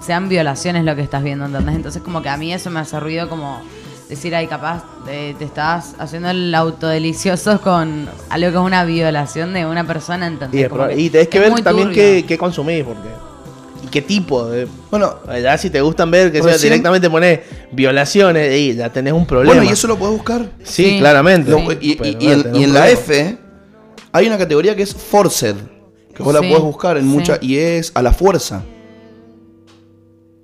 sean violaciones lo que estás viendo, ¿entendés? Entonces como que a mí eso me hace ruido como decir, ay, capaz te, eh, te estás haciendo el autodelicioso con algo que es una violación de una persona, ¿entendés?
Y, que tenés que ver también qué, qué, consumís, porque... Y qué tipo de... Bueno, ya si te gustan ver, que sea, directamente pones violaciones, y ya tenés un problema. Bueno,
y eso lo puedes buscar.
Sí, claramente.
Y, en, la F hay una categoría que es Forced, que vos la puedes buscar en mucha y es a la fuerza.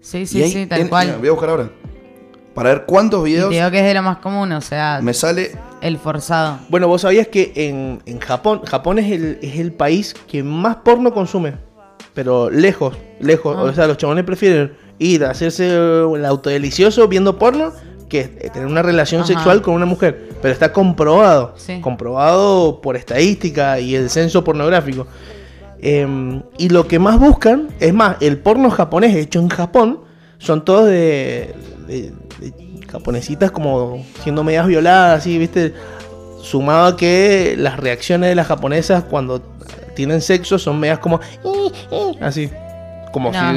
Sí, sí, sí, tal cual.
voy a buscar ahora. Para ver cuántos videos.
Creo que es de lo más común, o sea.
Me sale.
El forzado.
Bueno, vos sabías que en, en Japón. Japón es el, país que más porno consume. Pero lejos, lejos. Ah. O sea, los chabones prefieren y a hacerse el autodelicioso viendo porno que es eh, tener una relación sexual con una mujer. Pero está comprobado, comprobado por estadística y el censo pornográfico. Em, y lo que más buscan, es más, el porno japonés hecho en Japón, son todos de, de japonesitas como siendo medias violadas, así, viste. Sumado a que las reacciones de las japonesas cuando tienen sexo son medias como así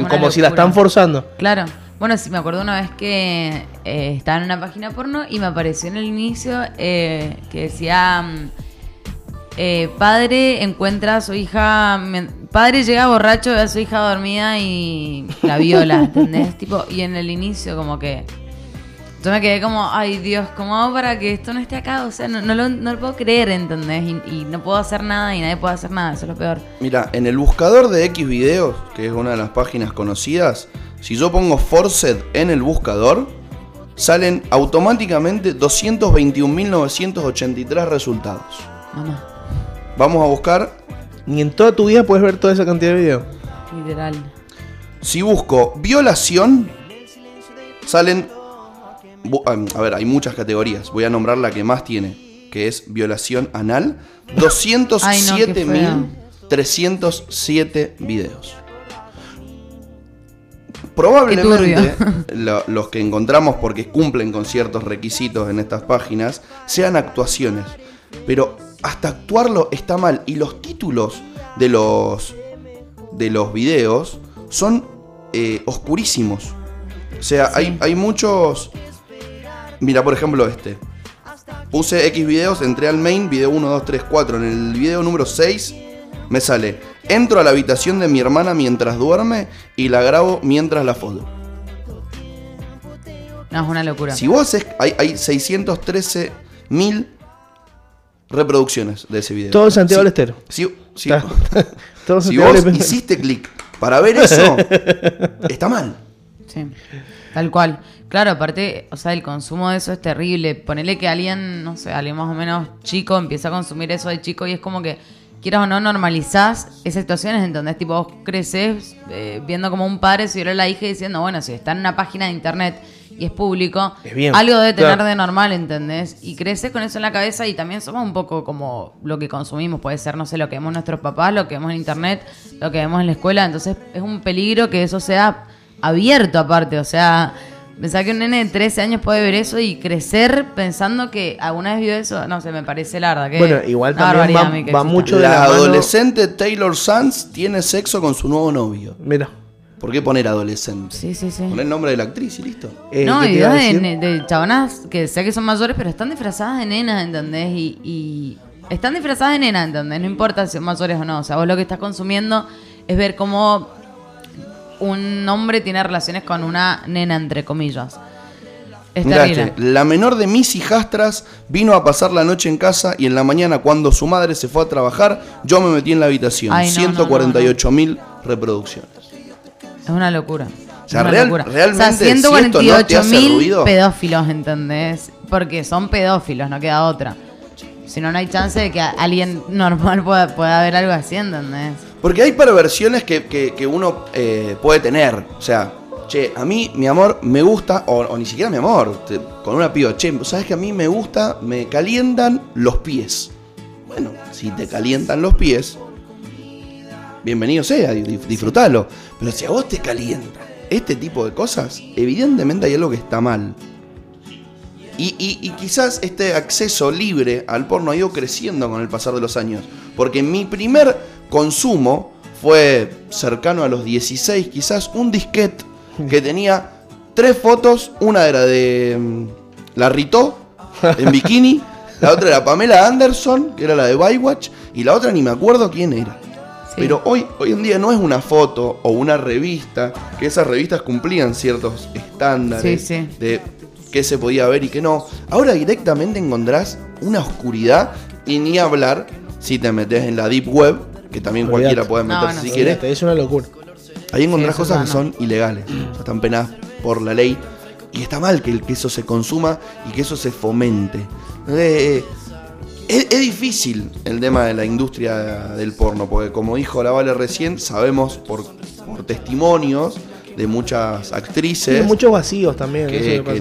como si, la están forzando.
Claro. Bueno, sí, me acuerdo una vez que eh, estaba en una página porno y me apareció en el inicio eh, que decía, mm, eh, padre encuentra a su hija, padre llega borracho, ve a su hija dormida y la viola, ¿entendés? tipo, y en el inicio como que yo me quedé como, ay Dios, ¿cómo hago para que esto no esté acá? O sea, no, lo, puedo creer, ¿entendés? Y, no puedo hacer nada y nadie puede hacer nada, eso es lo peor.
Mira, en el buscador de X videos, que es una de las páginas conocidas, si yo pongo Forset en el buscador, salen automáticamente 221.983 resultados. Vamos a buscar.
Ni en toda tu vida puedes ver toda esa cantidad de videos. Literal.
Si busco violación, salen Em, a ver, hay muchas categorías. Voy a nombrar la que más tiene, que es violación anal. 207.307 videos. Probablemente los que encontramos porque cumplen con ciertos requisitos en estas páginas sean actuaciones. Pero hasta actuarlo está mal. Y los títulos de los, de los videos son eh, oscurísimos. O sea, hay, hay muchos Mira, por ejemplo, este. Puse X videos, entré al main, video 1, 2, 3, 4. En el video número 6 me sale, entro a la habitación de mi hermana mientras duerme y la grabo mientras la foto.
No, es una locura.
Si vos haces, hay, hay 613 mil reproducciones de ese video.
Todo en Santiago del Estero.
Si, si vos hiciste clic para ver eso, está mal.
Sí, tal cual. Claro, aparte, o sea, el consumo de eso es terrible. Ponele que alguien, no sé, alguien más o menos chico empieza a consumir eso de chico y es como que, quieras o no, normalizás esas situaciones en donde es tipo, vos creces eh, viendo como un padre si a la hija diciendo, bueno, si está en una página de internet y es público, algo debe tener de normal, ¿entendés? Y creces con eso en la cabeza y también somos un poco como lo que consumimos, puede ser, no sé, lo que vemos nuestros papás, lo que vemos en internet, lo que vemos en la escuela, entonces es un peligro que eso sea abierto aparte, o sea me que un nene de 13 años puede ver eso y crecer pensando que alguna vez vio eso, no se me parece larga.
bueno, igual también va, mucho de
la, adolescente Taylor Sands tiene sexo con su nuevo novio.
Mira.
¿Por qué poner adolescente?
Sí, sí, sí.
Pon el nombre de la actriz y listo.
Eh, no, y de, de, que sé que son mayores, pero están disfrazadas de nenas, ¿entendés? Y, y están disfrazadas de nenas, ¿entendés? No importa si son mayores o no. O sea, vos lo que estás consumiendo es ver cómo un hombre tiene relaciones con una nena, entre comillas.
la menor de mis hijastras vino a pasar la noche en casa y en la mañana cuando su madre se fue a trabajar, yo me metí en la habitación. 148 mil reproducciones. Es
una locura.
O realmente.
148 mil pedófilos, ¿entendés? Porque son pedófilos, no queda otra. Si no, no hay chance de que alguien normal pueda, pueda ver algo así, ¿entendés?
Porque hay perversiones que, que, uno eh, puede tener. O sea, che, a mí mi amor me gusta, o, ni siquiera mi amor, con una piba, che, ¿sabes que a mí me gusta? Me calientan los pies. Bueno, si te calientan los pies, bienvenido sea, disfrútalo. Pero si a vos te calientan este tipo de cosas, evidentemente hay algo que está mal. y, quizás este acceso libre al porno ha ido creciendo con el pasar de los años. Porque mi primer consumo fue cercano a los 16, quizás un disquete que tenía tres fotos, una era de mm, la Rito en bikini, la otra era Pamela Anderson, que era la de Bywatch y la otra ni me acuerdo quién era. Pero hoy, hoy en día no es una foto o una revista, que esas revistas cumplían ciertos estándares de qué se podía ver y qué no. Ahora directamente encontrás una oscuridad y ni hablar si te metes en la Deep Web que también cualquiera puede meter si quiere.
Es una locura.
Ahí encontrás cosas que son ilegales, están penadas por la ley y está mal que, el, eso se consuma y que eso se fomente. Eh, eh, es, difícil el tema de la industria del porno, porque como dijo la Vale recién, sabemos por, por testimonios de muchas actrices. Y
muchos vacíos también.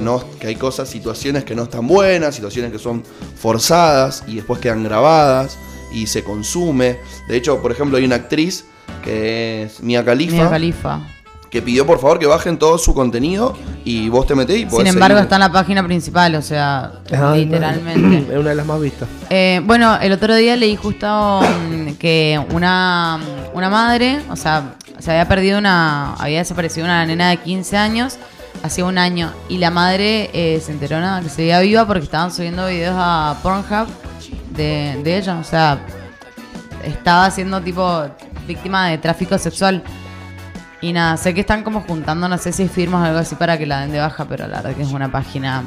no, que hay cosas, situaciones que no están buenas, situaciones que son forzadas y después quedan grabadas y se consume. De hecho, por ejemplo, hay una actriz que es Mia Khalifa. Mia
Khalifa.
Que pidió por favor que bajen todo su contenido y vos te metés y
podés Sin embargo, está en la página principal, o sea, ah, literalmente.
es una de las más vistas.
Eh, bueno, el otro día leí justo mm, que una, mm, una madre, o sea, se había perdido una. Había desaparecido una nena de 15 años hacía un año y la madre eh, se enteró nada que se viva porque estaban subiendo videos a Pornhub de, ella. O sea, estaba siendo tipo víctima de tráfico sexual. Y nada, sé que están como juntando, no sé si firmas o algo así para que la den de baja, pero la verdad que es una página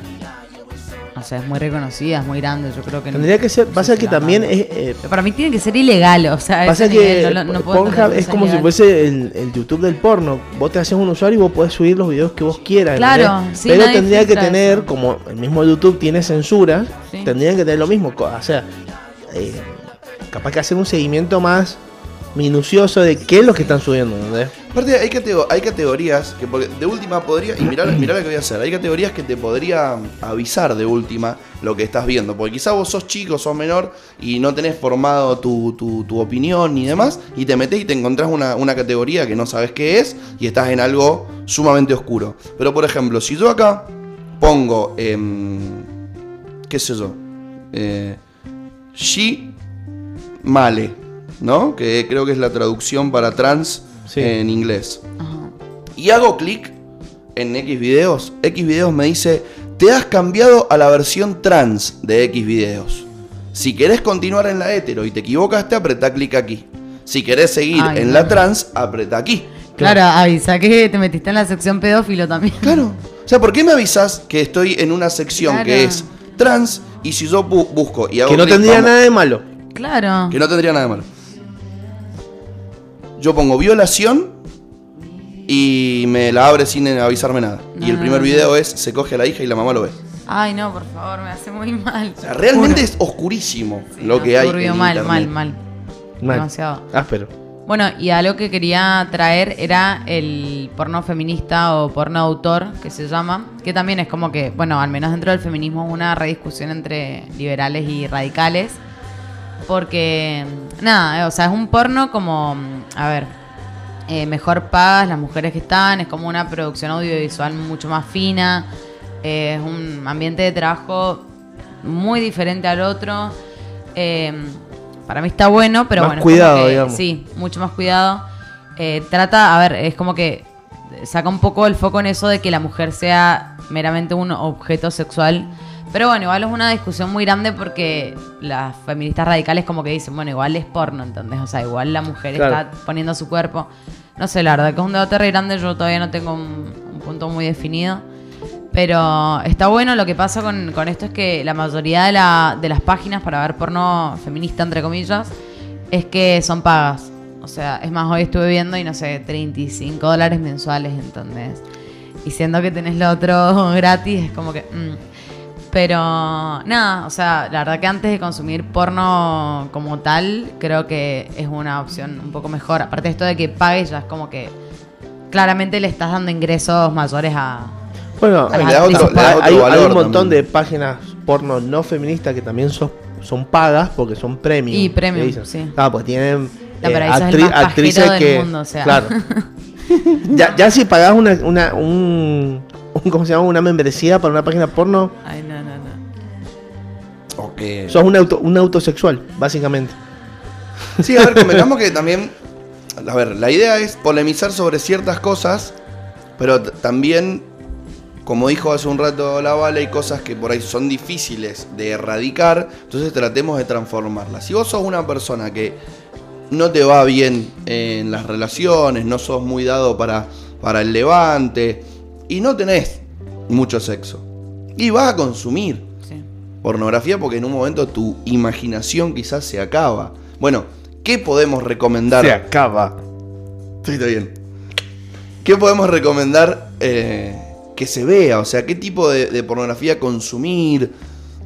o sea, es muy reconocida, es muy grande. Yo creo que
Tendría que ser. pasa que también es. Eh,
para mí tiene que ser ilegal. O sea,
es como si fuese el, el, YouTube del porno. Vos te haces un usuario y vos podés subir los videos que vos quieras.
Claro.
Pero tendría que tener, como el mismo YouTube tiene censura, tendría que tener lo mismo. O sea, eh, capaz que hacer un seguimiento más minucioso de qué es lo que están subiendo. ¿no
Aparte, hay, hay categorías que de última podría. Y mirá, mirá, lo que voy a hacer. Hay categorías que te podría avisar de última lo que estás viendo. Porque quizás vos sos chico, sos menor y no tenés formado tu, opinión ni demás. Y te metés y te encontrás una, categoría que no sabes qué es y estás en algo sumamente oscuro. Pero por ejemplo, si yo acá pongo. Em, ¿Qué sé yo? Eh, Male ¿no? Que creo que es la traducción para trans en inglés. Y hago clic en X videos. X videos me dice, te has cambiado a la versión trans de X videos. Si querés continuar en la hetero y te equivocaste, apretá clic aquí. Si querés seguir en la trans, apretá aquí.
Claro, avisa que te metiste en la sección pedófilo también.
Claro. O sea, ¿por qué me avisas que estoy en una sección que es trans y si yo busco y hago...
Que no tendría nada de malo.
Claro.
Que no tendría nada de malo yo pongo violación y me la abre sin avisarme nada. y el ah. primer video es se coge a la hija y la mamá lo ve.
Ay, no, por favor, me hace muy mal.
O sea, realmente es oscurísimo lo que hay.
mal, mal, mal,
mal. Demasiado.
Áspero. Ah,
bueno, y algo que quería traer era el porno feminista o porno autor, que se llama, que también es como que, bueno, al menos dentro del feminismo una rediscusión entre liberales y radicales porque, nada, eh, o sea, es un porno como, a ver, eh, mejor Paz, las mujeres que están, es como una producción audiovisual mucho más fina, eh, es un ambiente de trabajo muy diferente al otro. para mí está bueno, pero bueno.
Cuidado, digamos.
Sí, mucho más cuidado. trata, a ver, es como que saca un poco el foco en eso de que la mujer sea meramente un objeto sexual pero bueno, igual es una discusión muy grande porque las feministas radicales como que dicen, bueno, igual es porno, ¿entendés? O sea, igual la mujer está poniendo su cuerpo. No sé, la verdad que es un debate re grande, yo todavía no tengo un, punto muy definido. Pero está bueno, lo que pasa con, esto es que la mayoría de, las páginas para ver porno feminista, entre comillas, es que son pagas. O sea, es más, hoy estuve viendo y no sé, 35 dólares mensuales, entonces... Y siendo que tenés lo otro gratis, es como que... Mm. Pero nada, o sea, la verdad que antes de consumir porno como tal, creo que es una opción un poco mejor. Aparte de esto de que pagues, ya es como que claramente le estás dando ingresos mayores a...
Bueno, hay, un montón de páginas porno no feministas que también son, son pagas porque son premios. Y
premios, sí.
Ah, pues tienen
eh, actrices que...
Claro. ya, ya si pagas una, una, ¿cómo se llama? una membresía para una página porno,
no
Sos un, auto, un autosexual, básicamente.
Sí, a ver, comentamos que también. A ver, la idea es polemizar sobre ciertas cosas, pero también, como dijo hace un rato la bala, hay cosas que por ahí son difíciles de erradicar, entonces tratemos de transformarlas. Si vos sos una persona que no te va bien en las relaciones, no sos muy dado para, para el levante y no tenés mucho sexo, y vas a consumir pornografía porque en un momento tu imaginación quizás se acaba. Bueno, ¿qué podemos recomendar?
Se acaba.
está bien. ¿Qué podemos recomendar eh, que se vea? O sea, ¿qué tipo de, de, pornografía consumir?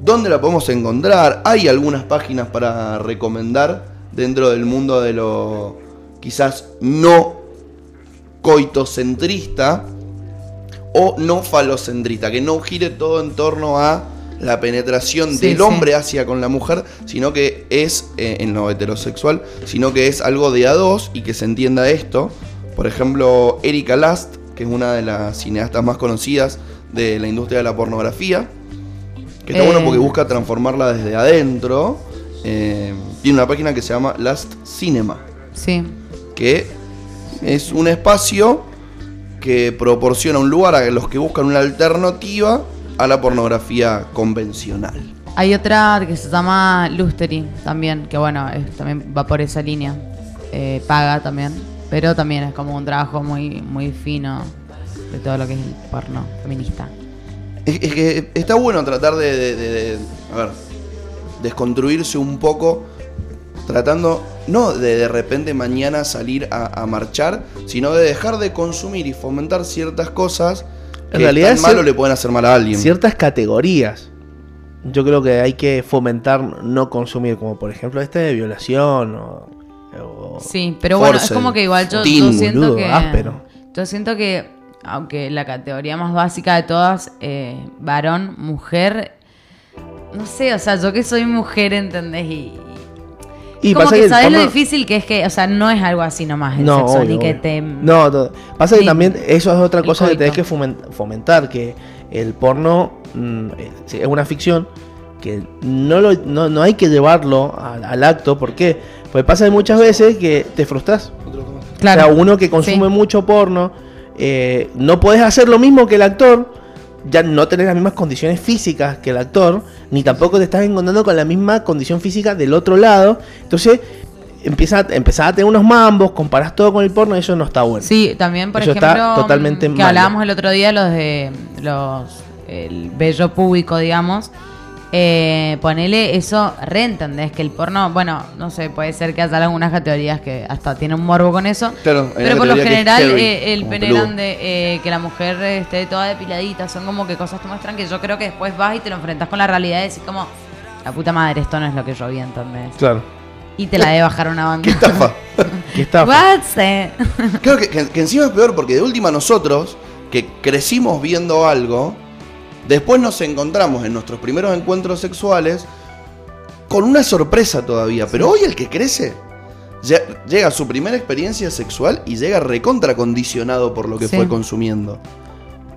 ¿Dónde la podemos encontrar? ¿Hay algunas páginas para recomendar dentro del mundo de lo quizás no coitocentrista o no falocentrista? Que no gire todo en torno a la penetración del hombre hacia con la mujer, sino que es, eh, en lo heterosexual, sino que es algo de a dos y que se entienda esto. Por ejemplo, Erika Last, que es una de las cineastas más conocidas de la industria de la pornografía, que está bueno eh. porque busca transformarla desde adentro. Eh, tiene una página que se llama Last Cinema.
Sí.
Que es un espacio que proporciona un lugar a los que buscan una alternativa a la pornografía convencional.
Hay otra que se llama Lustery también, que bueno, también va por esa línea. Eh, paga también, pero también es como un trabajo muy, muy fino de todo lo que es el porno feminista.
Es, que está bueno tratar de, a ver, desconstruirse un poco, tratando no de de repente mañana salir a marchar, sino de dejar de consumir y fomentar ciertas cosas
en realidad tan malo
le pueden hacer mal a alguien.
Ciertas categorías. Yo creo que hay que fomentar no consumir, como por ejemplo este de violación o,
Sí, pero bueno, es como que igual yo, siento que Yo siento que aunque la categoría más básica de todas eh, varón, mujer, no sé, o sea, yo que soy mujer, ¿entendés? Y, y como que, sabes lo difícil que es que, o sea, no es algo así nomás
el no, sexo, ni que te... No, pasa que también eso es otra cosa que tenés que fomentar, que el porno mm, eh, es una ficción, que no, no, hay que llevarlo al, acto, ¿por qué? Pues pasa muchas veces que te frustras. Claro. O sea, uno que consume mucho porno, eh, no podés hacer lo mismo que el actor, ya no tener las mismas condiciones físicas que el actor, ni tampoco te estás encontrando con la misma condición física del otro lado. Entonces, empieza, empezás a tener unos mambos, comparás todo con el porno y eso no está bueno.
Sí, también, por ejemplo, está
totalmente mm,
que hablábamos el otro día los de los el bello público, digamos, eh, ponele eso, reentendés que el porno, bueno, no sé, puede ser que haya algunas categorías que hasta tiene un morbo con eso. pero por lo general, eh, el pene grande, eh, que la mujer esté toda depiladita, son como que cosas te muestran que yo creo que después vas y te lo enfrentas con la realidad y decís, como, la puta madre, esto no es lo que yo vi, entonces...
Claro.
Y te la de bajar una banda. ¿Qué
estafa?
¿Qué
estafa?
que,
que
encima es peor porque de última nosotros, que crecimos viendo algo Después nos encontramos en nuestros primeros encuentros sexuales con una sorpresa todavía, pero hoy el que crece llega a su primera experiencia sexual y llega recontracondicionado por lo que fue consumiendo.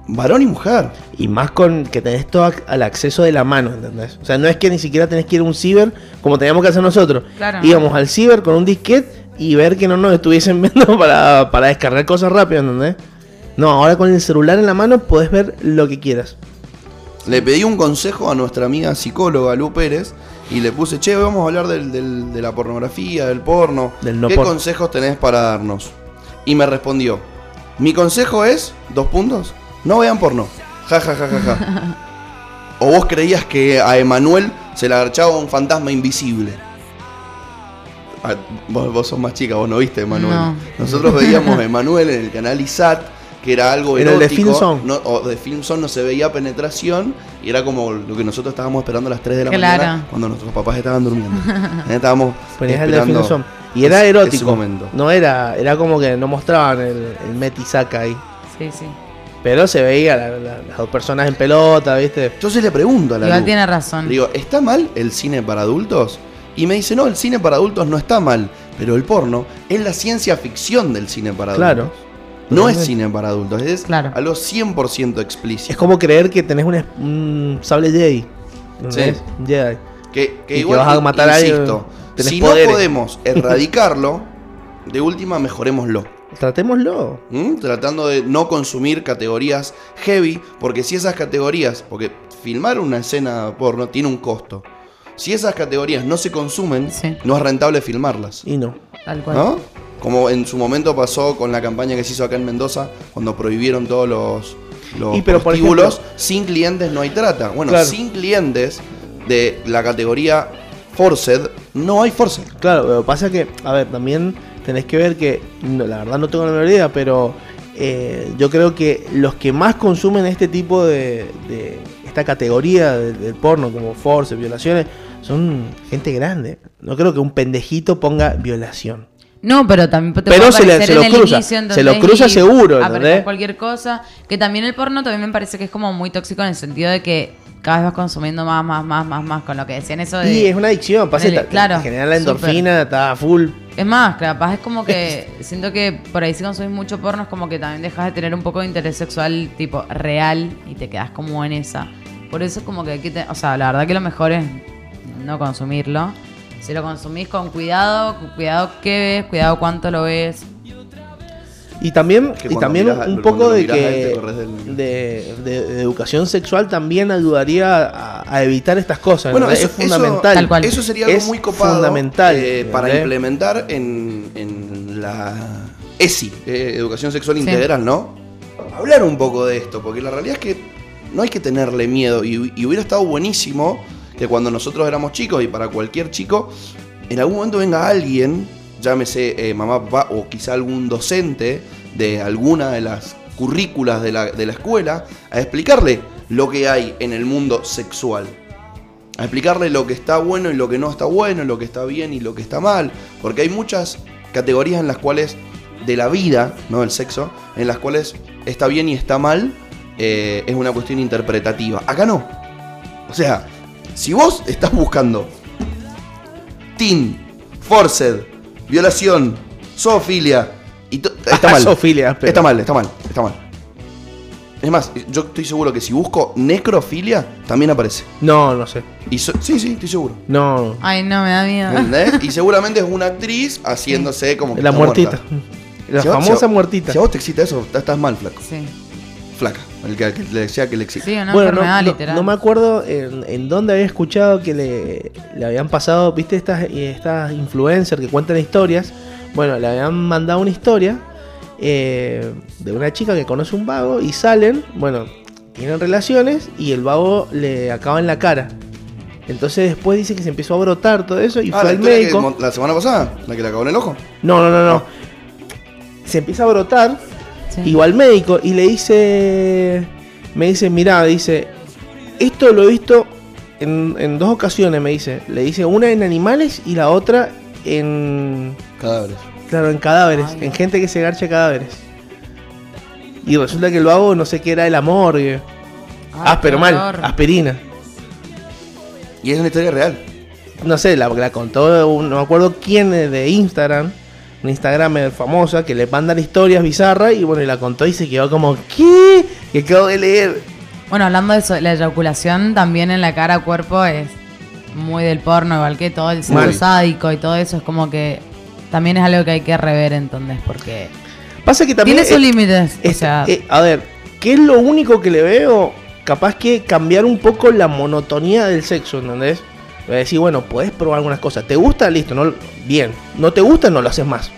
Varón y mujer.
Y más con que tenés todo al acceso de la mano, ¿entendés? O sea, no es que ni siquiera tenés que ir a un ciber como teníamos que hacer nosotros. Íbamos al ciber con un disquete y ver que no nos estuviesen viendo para, para descargar cosas rápido, ¿entendés? No, ahora con el celular en la mano podés ver lo que quieras.
Le pedí un consejo a nuestra amiga psicóloga Lu Pérez y le puse, che, vamos a hablar de la pornografía, del porno. ¿Qué consejos tenés para darnos? Y me respondió, mi consejo es, dos puntos, no vean porno. Ja, ja, ja, ja, ja. ¿O vos creías que a Emanuel se le agarchaba un fantasma invisible? Ah, vos, sos más chica, vos no viste Emanuel. Nosotros veíamos a Emanuel en el canal ISAT que era algo erótico. Era el de Film o de Film no se veía penetración y era como lo que nosotros estábamos esperando a las 3 de la mañana cuando nuestros papás estaban durmiendo. estábamos
Y era erótico. No era, era como que no mostraban el, Metisaka ahí.
Sí, sí.
Pero se veía las dos personas en pelota, ¿viste?
Yo le pregunto a la Igual
tiene
razón. digo, ¿está mal el cine para adultos? Y me dice, no, el cine para adultos no está mal, pero el porno es la ciencia ficción del cine para adultos. Claro. No es cine para adultos, es claro. algo 100% explícito.
Es como creer que tenés un, sable Jedi.
sí. Jedi. Que, igual
vas a matar a Si no
podemos erradicarlo, de última mejorémoslo.
Tratémoslo.
¿Mm? Tratando de no consumir categorías heavy, porque si esas categorías, porque filmar una escena porno tiene un costo. Si esas categorías no se consumen, no es rentable filmarlas.
Y no.
Tal cual. ¿No? como en su momento pasó con la campaña que se hizo acá en Mendoza, cuando prohibieron todos los,
los
sin clientes no hay trata. Bueno, sin clientes de la categoría Forced, no hay Forced.
Claro, pero pasa que, a ver, también tenés que ver que, la verdad no tengo la menor idea, pero eh, yo creo que los que más consumen este tipo de, de esta categoría del porno, como Forced, violaciones, son gente grande. No creo que un pendejito ponga violación.
No, pero también te
pero puede se, se, lo cruza, se, lo cruza, seguro,
cualquier cosa, que también el porno también me parece que es como muy tóxico en el sentido de que cada vez vas consumiendo más, más, más, más, más con lo que decían eso de...
Sí, es una adicción, pasa claro,
la endorfina, está full.
Es más, capaz es como que siento que por ahí si consumís mucho porno es como que también dejas de tener un poco de interés sexual tipo real y te quedas como en esa. Por eso es como que hay que... o sea, la verdad que lo mejor es no consumirlo. Si lo consumís con cuidado, cuidado qué ves, cuidado cuánto lo ves.
Y también, y también un poco de educación sexual también ayudaría a, evitar estas cosas. Bueno, eso, es fundamental.
Eso, sería algo muy copado
fundamental, eh, para implementar en, la ESI, eh, Educación Sexual Integral, ¿no?
Hablar un poco de esto, porque la realidad es que no hay que tenerle miedo y hubiera estado buenísimo que cuando nosotros éramos chicos y para cualquier chico, en algún momento venga alguien, llámese eh, mamá, papá o quizá algún docente de alguna de las currículas de la, escuela, a explicarle lo que hay en el mundo sexual a explicarle lo que está bueno y lo que no está bueno, lo que está bien y lo que está mal, porque hay muchas categorías en las cuales de la vida, no el sexo, en las cuales está bien y está mal eh, es una cuestión interpretativa. Acá no. O sea, si vos estás buscando Teen, Forced, Violación, Zoofilia y está mal.
Zoofilia,
está mal, está mal, está mal. Es más, yo estoy seguro que si busco necrofilia, también aparece.
No, no sé.
sí, sí, estoy seguro.
No.
Ay, no, me da miedo.
¿Entendés? Y seguramente es una actriz haciéndose como
que. La muertita. La famosa muertita.
Si a vos te excita eso, estás mal, flaco.
Sí
flaca, el que, le decía que le existe.
bueno, no, me acuerdo en, dónde había escuchado que le, le habían pasado, viste, estas, estas influencers que cuentan historias. Bueno, le habían mandado una historia eh, de una chica que conoce un vago y salen, bueno, tienen relaciones y el vago le acaba en la cara. Entonces después dice que se empezó a brotar todo eso y ah, fue al médico.
¿La semana pasada? ¿La que le acabó en el ojo?
No, no, no, no. Se empieza a brotar Igual médico y le dice, me dice, mirá, dice, esto lo he visto en, dos ocasiones, me dice. Le dice una en animales y la otra en...
Cadáveres.
Claro, en cadáveres, en gente que se garcha cadáveres. Y resulta que lo hago, no sé qué era, el amor. ah, pero mal, aspirina.
Y es una historia real.
No sé, la, la contó, no me acuerdo quién de Instagram un Instagram famosa que le mandan historias bizarras y bueno, y la contó y se quedó como, ¿qué? Que acabo de leer.
Bueno, hablando de eso, la eyaculación también en la cara cuerpo es muy del porno, igual que todo el sexo sádico y todo eso, es como que también es algo que hay que rever entonces, porque...
Pasa que también...
Tiene sus límites. O sea,
eh, a ver, ¿qué es lo único que le veo? Capaz que cambiar un poco la monotonía del sexo, ¿entendés? decir, bueno, puedes probar algunas cosas. ¿Te gusta? Listo, no, bien. ¿No te gusta? No lo haces más.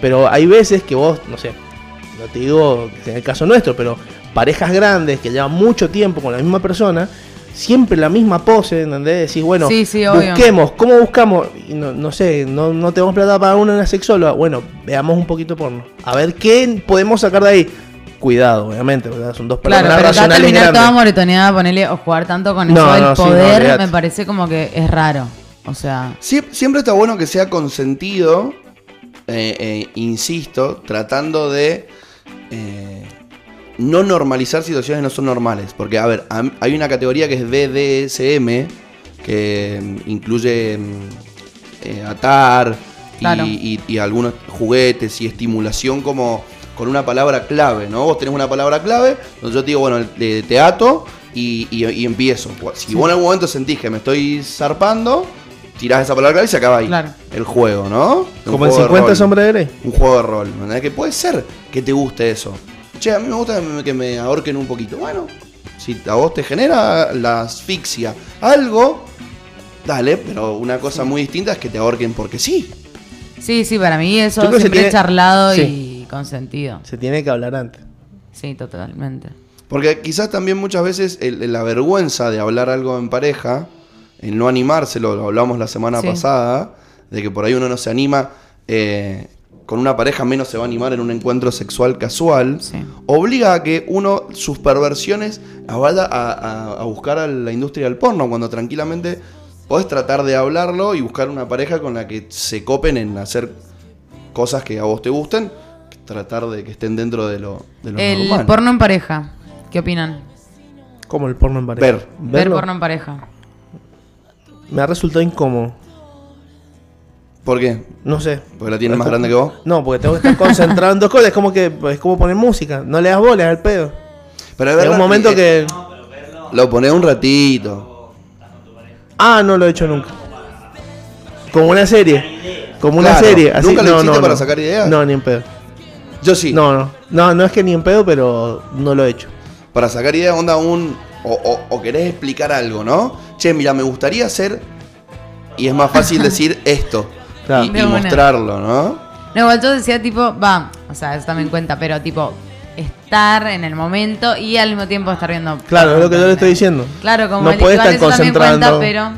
Pero hay veces que vos, no sé, no te digo en el caso nuestro, pero parejas grandes que llevan mucho tiempo con la misma persona, siempre la misma pose, ¿entendés? decís, bueno, sí, sí, busquemos, ¿cómo buscamos? No, sé, no, no, tenemos plata para una, una sexóloga. Bueno, veamos un poquito porno. A ver qué podemos sacar de ahí cuidado, obviamente, ¿verdad? Son dos
palabras claro, pero terminar toda moretoneada, ponerle o jugar tanto con eso del poder, me parece como que es raro. O sea.
siempre está bueno que sea consentido, eh, eh insisto, tratando de. Eh, no normalizar situaciones que no son normales. Porque, a ver, hay una categoría que es BDSM, que mm, incluye mm, eh, atar y algunos juguetes y estimulación como con una palabra clave, ¿no? Vos tenés una palabra clave, entonces yo te digo, bueno, te ato y, y, empiezo. Pues, si vos en algún momento sentís que me estoy zarpando, tirás esa palabra clave y se acaba ahí claro. el juego, ¿no?
Como
en
50 sombras de Grey.
Un juego de rol, ¿verdad? Que puede ser que te guste eso. Che, a mí me gusta que me ahorquen un poquito. Bueno, si a vos te genera la asfixia algo, dale, pero una cosa muy distinta es que te ahorquen porque sí.
Sí, sí, para mí eso siempre tiene... charlado y sentido.
Se tiene que hablar antes.
Sí, totalmente.
Porque quizás también muchas veces la vergüenza de hablar algo en pareja, en no animárselo, lo hablamos la semana pasada, de que por ahí uno no se anima, eh, con una pareja menos se va a animar en un encuentro sexual casual, obliga a que uno sus perversiones vaya a, buscar a la industria del porno, cuando tranquilamente podés tratar de hablarlo y buscar una pareja con la que se copen en hacer cosas que a vos te gusten tratar de que estén dentro de lo, de
El porno en pareja, ¿qué opinan?
¿Cómo el porno en pareja?
Ver. porno en pareja.
Me ha resultado incómodo.
¿Por qué?
No sé.
¿Porque la tienes más grande que vos?
No, porque tengo que estar concentrado en dos cosas. Es como que es como poner música. No le das bolas al pedo.
Pero es un
momento que.
Lo pones un ratito.
Ah, no lo he hecho nunca. Como una serie. Como una serie.
¿Nunca lo para sacar ideas?
No, ni en pedo. Yo sí. No, no. No, no es que ni en pedo, pero no lo he hecho.
Para sacar idea, onda aún, O, querés explicar algo, ¿no? Che, mira, me gustaría hacer. Y es más fácil decir esto. Y, mostrarlo, ¿no?
No, yo decía tipo, va, o sea, eso también cuenta, pero tipo, estar en el momento y al mismo tiempo estar viendo.
Claro, es lo que yo le estoy diciendo.
Claro, como
no puedes estar concentrando.
Cuenta, pero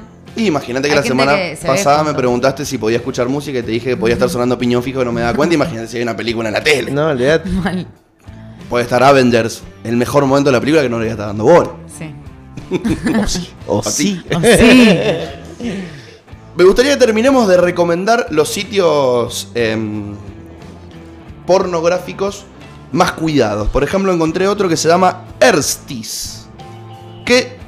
imagínate que la semana pasada me preguntaste si podía escuchar música y te dije que podía estar sonando piñón fijo y no me da cuenta. Imagínate si hay una película en la tele.
No, olvidate.
Puede estar Avengers, el mejor momento de la película que no le voy a dando bola. Sí. o sí. O sí. me gustaría que terminemos de recomendar los sitios em, pornográficos más cuidados. Por ejemplo, encontré otro que se llama Erstis. Que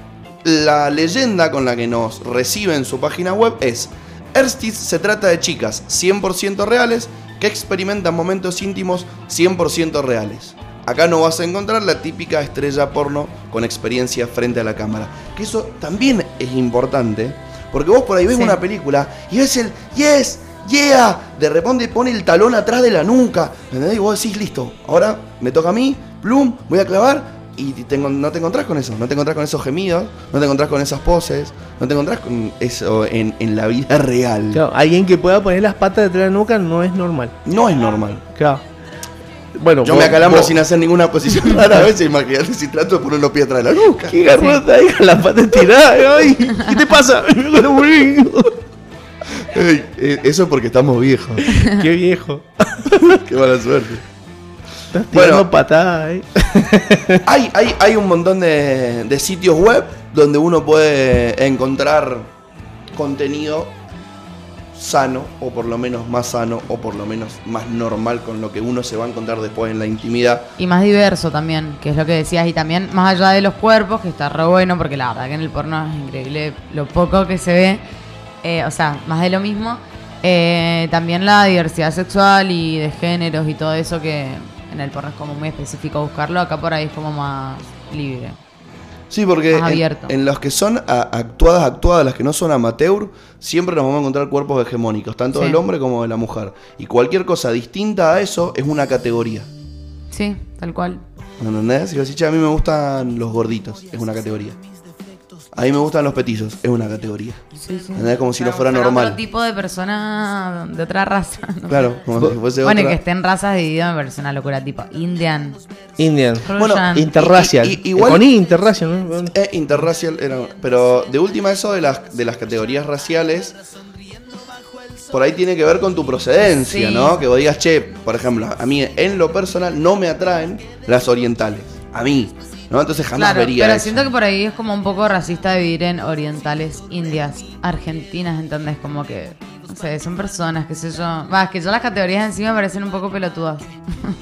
la leyenda con la que nos reciben en su página web es, Erstis se trata de chicas 100% reales que experimentan momentos íntimos 100% reales. Acá no vas a encontrar la típica estrella porno con experiencia frente a la cámara. Que eso también es importante, porque vos por ahí ves una película y ves el yes, yeah, de repente pone el talón atrás de la nuca, ¿entendés? Y vos decís, listo, ahora me toca a mí, plum, voy a clavar, y no te encontrás con eso, no te encontrás con esos gemidos, no te encontrás con esas poses, no te encontrás con eso en, en la vida real.
Claro, alguien que pueda poner las patas detrás de la nuca no es normal.
No es normal.
Claro. Bueno,
yo me acalambro sin hacer ninguna posición rara a veces, imagínate si trato de poner los pies atrás de la nuca.
Qué garrota, Con las patas tiradas ay, ¿qué te pasa?
Eh, eso es porque estamos viejos.
Qué viejo.
Qué mala suerte
bueno,
hay, un montón de, sitios web donde uno puede encontrar contenido sano, o por lo menos más sano, o por lo menos más normal con lo que uno se va a encontrar después en la intimidad.
Y más diverso también, que es lo que decías, y también más allá de los cuerpos, que está re bueno, porque la verdad que en el porno es increíble lo poco que se ve, eh, o sea, más de lo mismo, eh, también la diversidad sexual y de géneros y todo eso que en el porno es como muy específico buscarlo, acá por ahí es como más libre.
Sí, porque En, los que son actuadas, actuadas, las que no son amateur, siempre nos vamos a encontrar cuerpos hegemónicos, tanto del hombre como de la mujer. Y cualquier cosa distinta a eso es una categoría.
Sí, tal cual.
¿Entendés? a mí me gustan los gorditos, es una categoría. A mí me gustan los petizos, es una categoría. Es Como si no fuera normal. Otro
tipo de persona de otra raza.
Claro, como
si fuese bueno, otra. Bueno, que estén razas divididas en persona locura, tipo Indian.
Indian. Bueno, interracial.
con interracial,
eh, interracial era. Pero de última, eso de las, de las categorías raciales. Por ahí tiene que ver con tu procedencia, ¿no? Que vos digas, che, por ejemplo, a mí en lo personal no me atraen las orientales. A mí. ¿no? Entonces jamás claro, vería pero
siento que por ahí es como un poco racista vivir en orientales, indias, argentinas, ¿entendés? Como que, no sé, son personas, qué sé yo. Va, es que yo las categorías encima parecen un poco pelotudas.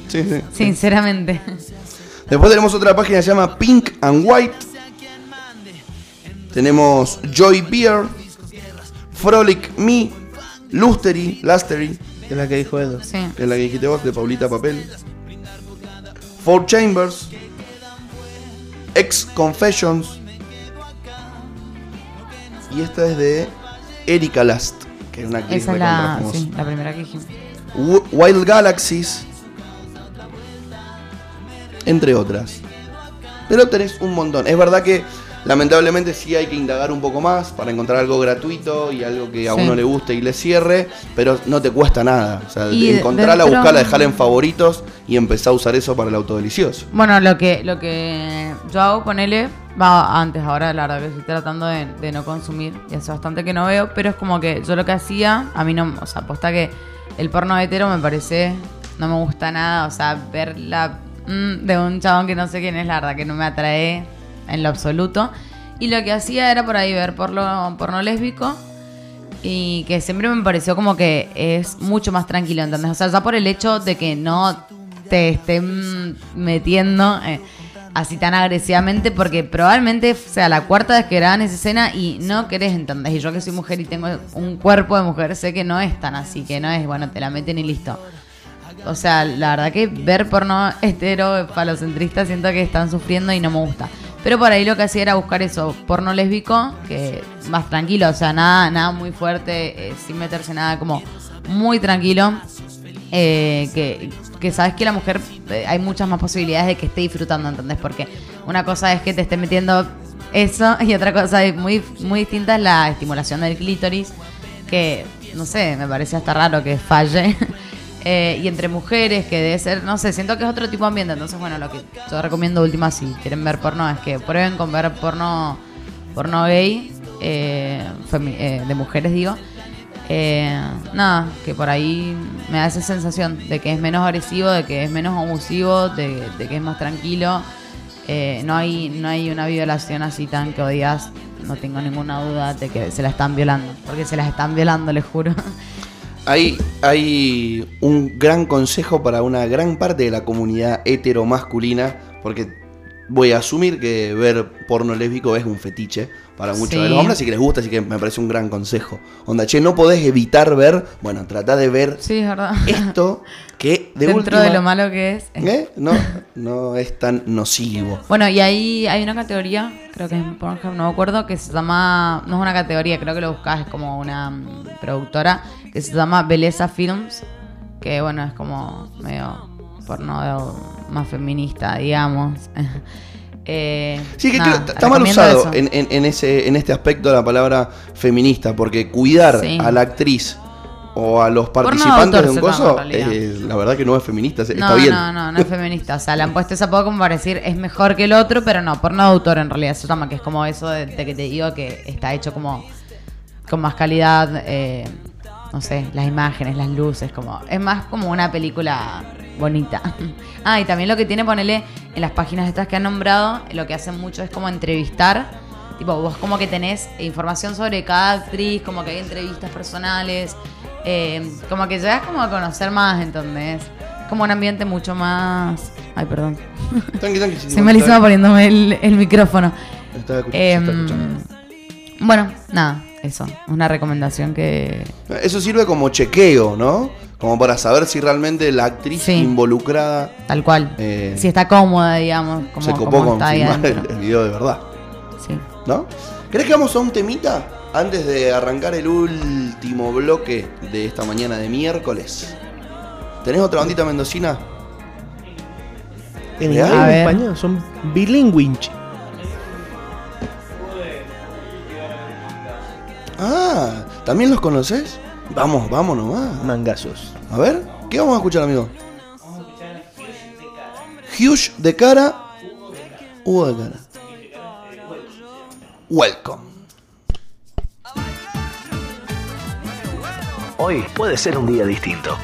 Sí, sí. Sinceramente.
Después tenemos otra página que se llama Pink and White. Tenemos Joy Beer, Frolic Me, Lustery, Lustery.
Es la que dijo Edo.
Sí.
Es la que dijiste vos, de Paulita Papel. Four Chambers, Ex Confessions. Y esta es de Erika Last, que es una
Esa la, primera que
Wild Galaxies, entre otras. Pero tenés un montón. Es verdad que lamentablemente sí hay que indagar un poco más para encontrar algo gratuito y algo que a uno le guste y le cierre, pero no te cuesta nada. O sea, encontrarla, encontrala, dejarla en favoritos y empezar a usar eso para el autodelicioso.
Bueno, lo que, lo que yo hago, con va antes, ahora la verdad que estoy tratando de, no consumir y hace bastante que no veo, pero es como que yo lo que hacía, a mí no, o sea, que el porno hetero me parece, no me gusta nada, o sea, ver la... Mm, de un chabón que no sé quién es, la verdad que no me atrae en lo absoluto. Y lo que hacía era por ahí ver porno, porno lésbico y que siempre me pareció como que es mucho más tranquilo, ¿entendés? O sea, ya por el hecho de que no te estén metiendo... Eh, así tan agresivamente porque probablemente sea la cuarta vez que en esa escena y no querés entender. Y yo que soy mujer y tengo un cuerpo de mujer, sé que no es tan así, que no es, bueno, te la meten y listo. O sea, la verdad que ver porno estero, falocentrista, siento que están sufriendo y no me gusta. Pero por ahí lo que hacía era buscar eso, porno lésbico, que más tranquilo, o sea, nada, nada muy fuerte, eh, sin meterse nada, como muy tranquilo. Eh, que, sabes que la mujer eh, hay muchas más posibilidades de que esté disfrutando, ¿entendés? Porque una cosa es que te esté metiendo eso y otra cosa es muy, muy distinta es la estimulación del clítoris, que no sé, me parece hasta raro que falle. Eh, y entre mujeres, que debe ser, no sé, siento que es otro tipo de ambiente. Entonces, bueno, lo que yo recomiendo última, si quieren ver porno, es que prueben con ver porno, porno gay, de mujeres, digo eh, nada, que por ahí me da esa sensación de que es menos agresivo, de que es menos abusivo, de, que es más tranquilo. Eh, no, hay, no hay una violación así tan que odias, no tengo ninguna duda de que se la están violando, porque se las están violando, les juro.
Hay, hay un gran consejo para una gran parte de la comunidad heteromasculina, porque voy a asumir que ver porno lésbico es un fetiche, para muchos de los hombres, así que les gusta, así que me parece un gran consejo. Onda, che, no podés evitar ver, bueno, tratá de ver esto
que de Dentro de lo malo que es.
¿Eh? No, no es tan nocivo.
Bueno, y ahí hay una categoría, creo que es ejemplo no me acuerdo, que se llama, no es una categoría, creo que lo buscás, es como una mm, productora, que se llama Beleza Films, que bueno, es como medio porno más feminista, digamos.
Eh, sí, que está mal usado en, este aspecto la palabra feminista, porque cuidar a la actriz o a los participantes de un coso, eh, la verdad que no es feminista, no, está bien. No,
no, no es feminista. O sea, le han puesto esa poco como para decir es mejor que el otro, pero no, por no autor en realidad eso toma, que es como eso de, que te digo que está hecho como con más calidad, eh, no sé, las imágenes, las luces, como es más como una película bonita. Ah, y también lo que tiene, ponele, en las páginas estas que han nombrado, lo que hacen mucho es como entrevistar. Tipo, vos como que tenés información sobre cada actriz, como que hay entrevistas personales, eh, como que llegas como a conocer más, es Como un ambiente mucho más... Ay, perdón. Se me alisaba poniéndome el, micrófono. Em, bueno, nada, eso. Una recomendación que...
Eso sirve como chequeo, ¿no? Como para saber si realmente la actriz involucrada.
Tal cual. Eh, si está cómoda, digamos. Como, se copó con filmar el, video de
verdad. Sí. ¿No? ¿Crees que vamos a un temita antes de arrancar el último bloque de esta mañana de miércoles? ¿Tenés otra bandita mendocina?
En español, son bilingües.
Ah, ¿también los conoces? Vamos, vamos nomás.
Mangazos.
A ver, ¿qué vamos a escuchar, amigo? Vamos a escuchar Huge de cara. Hugo de cara. Welcome. Hoy puede ser un día distinto.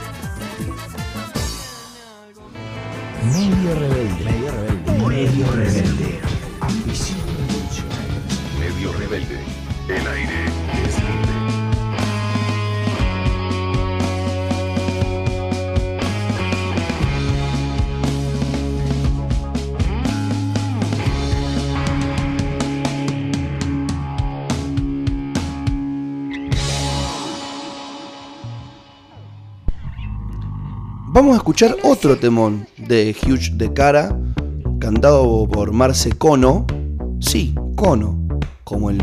Medio rebelde. Medio rebelde. Medio rebelde. Medio rebelde. En aire. Vamos a escuchar otro temón de Huge de Cara, cantado por Marce Cono. Sí, Cono, como el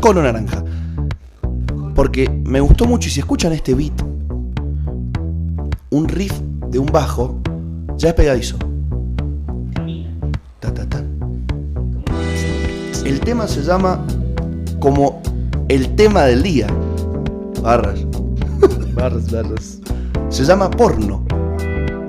cono naranja. Porque me gustó mucho y si escuchan este beat, un riff de un bajo ya es pegadizo. El tema se llama como el tema del día. Barras. barras, barras. Se llama porno.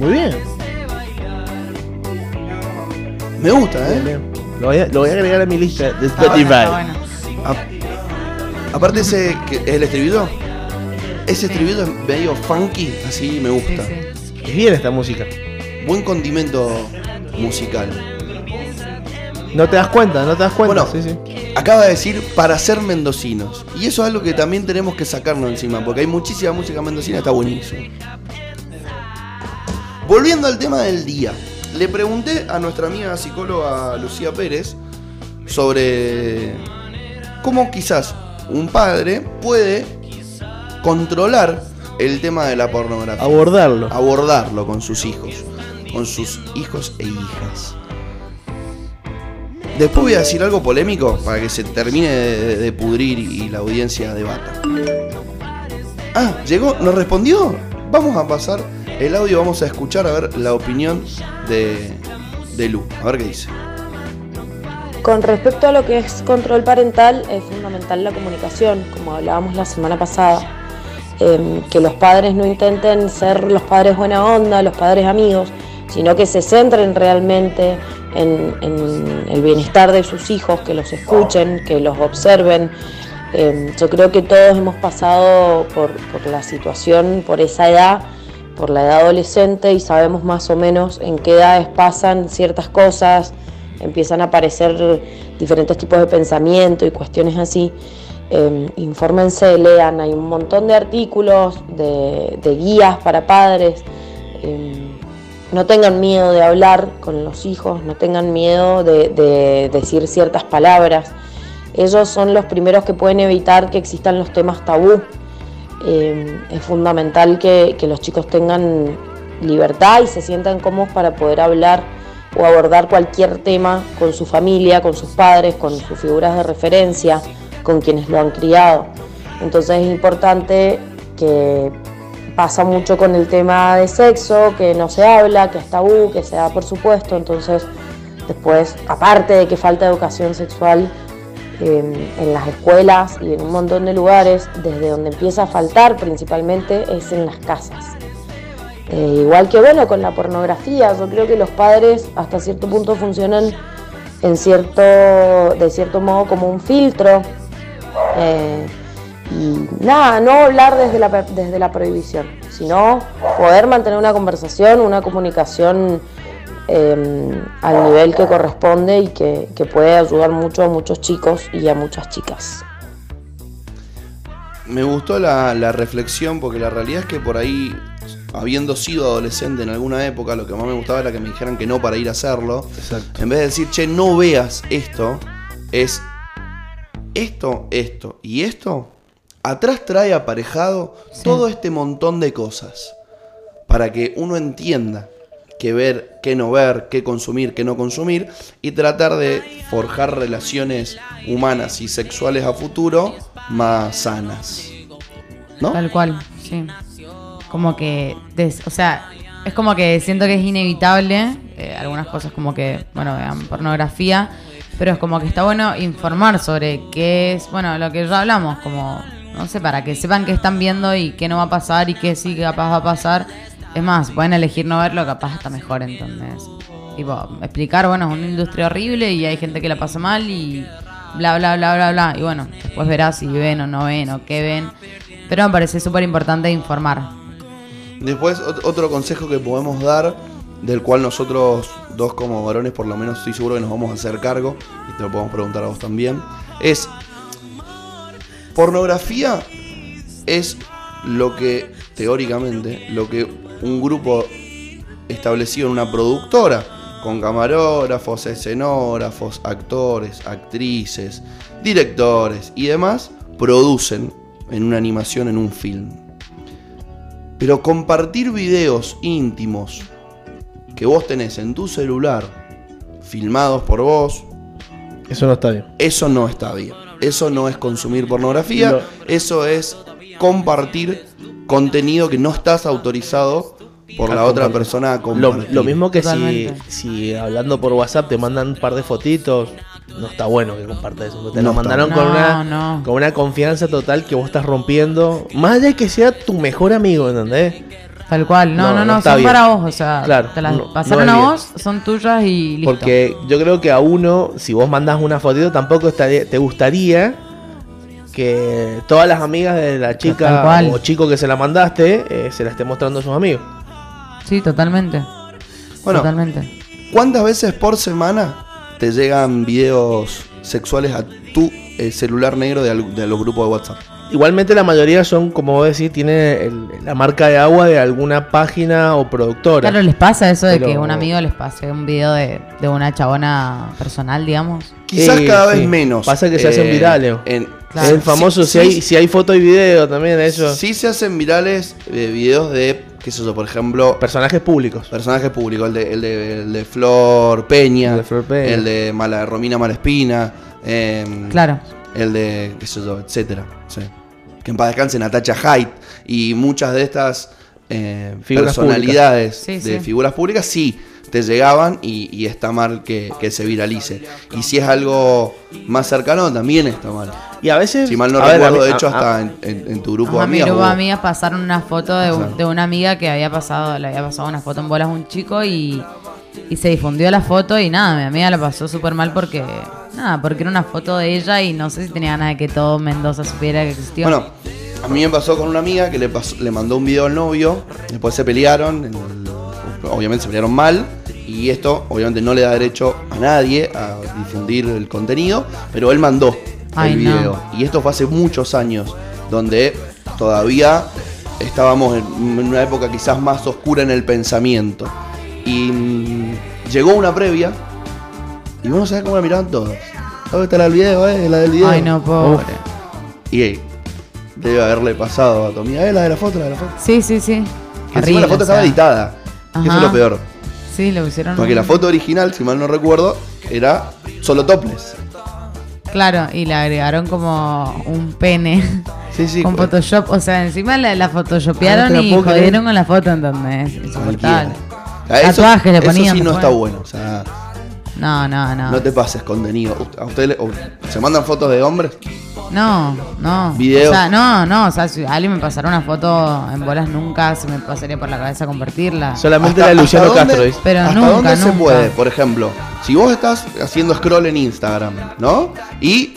Muy bien.
Me gusta, ¿eh?
Lo voy, a, agregar a mi lista de ah, Spotify. Ah.
aparte ese, que, el estribillo, ese estribillo es medio funky, así me gusta.
Es bien esta música.
Buen condimento musical.
No te das cuenta, no te das cuenta. Bueno,
sí, acaba de decir para ser mendocinos. Y eso es algo que también tenemos que sacarnos encima, porque hay muchísima música mendocina, está buenísimo. Volviendo al tema del día, le pregunté a nuestra amiga psicóloga Lucía Pérez sobre cómo quizás un padre puede controlar el tema de la pornografía.
Abordarlo.
Abordarlo con sus hijos, con sus hijos e hijas. Después voy a decir algo polémico para que se termine de, pudrir y la audiencia debata. Ah, llegó, nos respondió. Vamos a pasar el audio vamos a escuchar a ver la opinión de, de Lu. A ver qué dice.
Con respecto a lo que es control parental, es fundamental la comunicación, como hablábamos la semana pasada. Em, que los padres no intenten ser los padres buena onda, los padres amigos, sino que se centren realmente en, el bienestar de sus hijos, que los escuchen, que los observen. Em, yo creo que todos hemos pasado por, por la situación, por esa edad por la edad adolescente y sabemos más o menos en qué edades pasan ciertas cosas, empiezan a aparecer diferentes tipos de pensamiento y cuestiones así. Eh, infórmense, lean, hay un montón de artículos, de, guías para padres. Em, no tengan miedo de hablar con los hijos, no tengan miedo de, de decir ciertas palabras. Ellos son los primeros que pueden evitar que existan los temas tabú Em, es fundamental que, los chicos tengan libertad y se sientan cómodos para poder hablar o abordar cualquier tema con su familia, con sus padres, con sus figuras de referencia, con quienes lo han criado. Entonces es importante que pasa mucho con el tema de sexo, que no se habla, que es tabú, que se da por supuesto. Entonces después, aparte de que falta educación sexual, en las escuelas y en un montón de lugares, desde donde empieza a faltar principalmente es en las casas. Eh, igual que bueno, con la pornografía, yo creo que los padres hasta cierto punto funcionan en cierto, de cierto modo como un filtro. Eh, y nada, no hablar desde la, desde la prohibición, sino poder mantener una conversación, una comunicación Em, al nivel que corresponde y que, puede ayudar mucho a muchos chicos y a muchas chicas.
Me gustó la, reflexión porque la realidad es que por ahí, habiendo sido adolescente en alguna época, lo que más me gustaba era que me dijeran que no para ir a hacerlo. En vez de decir, che, no veas esto, es esto, esto y esto. Atrás trae aparejado todo este montón de cosas para que uno entienda que ver, qué no ver, qué consumir, qué no consumir, y tratar de forjar relaciones humanas y sexuales a futuro más sanas. ¿No?
Tal cual, sí. Como que, o sea, es como que siento que es inevitable, eh, algunas cosas como que, bueno, vean pornografía, pero es como que está bueno informar sobre qué es, bueno, lo que ya hablamos, como, no sé, para que sepan qué están viendo y qué no va a pasar y qué sí capaz va a pasar es más, pueden elegir no verlo, capaz está mejor entonces. Tipo, explicar, bueno, es una industria horrible y hay gente que la pasa mal y bla, bla, bla, bla, bla. Y bueno, después verás si ven o no ven o qué ven. Pero me parece súper importante informar.
Después, otro consejo que podemos dar, del cual nosotros dos como varones por lo menos estoy seguro que nos vamos a hacer cargo, y te lo podemos preguntar a vos también, es, pornografía es lo que, teóricamente, lo que un grupo establecido en una productora, con camarógrafos, escenógrafos, actores, actrices, directores y demás, producen en una animación, en un film. Pero compartir videos íntimos que vos tenés en tu celular, filmados por vos,
eso no está bien.
Eso no está bien. Eso no es consumir pornografía, eso es compartir contenido que no estás autorizado por la otra persona a
Lo, mismo que si, si, hablando por WhatsApp te mandan un par de fotitos, no está bueno que compartas eso. Te lo mandaron con, una, confianza total que vos estás rompiendo. Más allá de que sea tu mejor amigo, ¿entendés?
Tal cual, no, no, no, son para vos, o sea, te las pasaron a vos, son tuyas y listo.
Porque yo creo que a uno, si vos mandas una fotito, tampoco estaría, te gustaría que todas las amigas de la chica o chico que se la mandaste eh, se la esté mostrando a sus amigos.
Sí, totalmente.
Bueno, totalmente. ¿cuántas veces por semana te llegan videos sexuales a tu eh, celular negro de, los grupos de WhatsApp?
Igualmente la mayoría son, como vos decís, tiene la marca de agua de alguna página o productora.
Claro, les pasa eso de que un amigo les pase un video de, una chabona personal, digamos.
Quizás cada vez menos.
Pasa que se hacen eh, virales el famoso, si, hay, si hay foto y video también, eso.
Sí se hacen virales eh, videos de, qué sé yo, por ejemplo...
Personajes públicos. Personajes
públicos, el de, Flor Peña. El de Mala, Romina Malespina. Em,
claro.
El de, qué sé yo, etcétera. Que en paz descanse Natacha Hyde Y muchas de estas eh, personalidades de figuras públicas, sí te llegaban y, está mal que, se viralice. Y si es algo más cercano, también está mal.
Y a veces. Si mal no recuerdo,
de hecho, hasta en, tu grupo de amigas.
mi
grupo
de amigas pasaron una foto de, una amiga que había pasado, le había pasado una foto en bolas a un chico y, se difundió la foto y nada, mi amiga la pasó súper mal porque. Nada, porque era una foto de ella y no sé si tenía ganas de que todo Mendoza supiera que existió. Bueno,
a mí me pasó con una amiga que le, le mandó un video al novio, después se pelearon en el obviamente se pelearon mal y esto obviamente no le da derecho a nadie a difundir el contenido, pero él mandó el video. Y esto fue hace muchos años, donde todavía estábamos en una época quizás más oscura en el pensamiento. Y mm, llegó una previa y vos no sabés cómo la miraban todos. ¿Dónde está el video? Eh? La del video. Ay, no, pobre. Y debe haberle pasado a Tomía. Eh, ¿Es la de la foto,
Sí, sí, sí.
la foto estaba editada. Eso es lo peor.
Sí, lo hicieron.
Porque la foto original, si mal no recuerdo, era solo topless.
Claro, y le agregaron como un pene sí, sí, con pues. Photoshop. O sea, encima la, la photoshopearon y jodieron con la foto, entonces. Insoportable.
Tatuajes le ponían. Eso sí no está bueno. O sea,
no, no, no. No
te pases contenido. ¿A ustedes se mandan fotos de hombres?
No, no.
Videos. O
sea, no, no. O sea, si alguien me pasara una foto en bolas, nunca se me pasaría por la cabeza convertirla.
Solamente la de Luciano Castro.
Pero
¿Hasta
dónde
se puede? Por ejemplo, si vos estás haciendo scroll en Instagram, ¿no? Y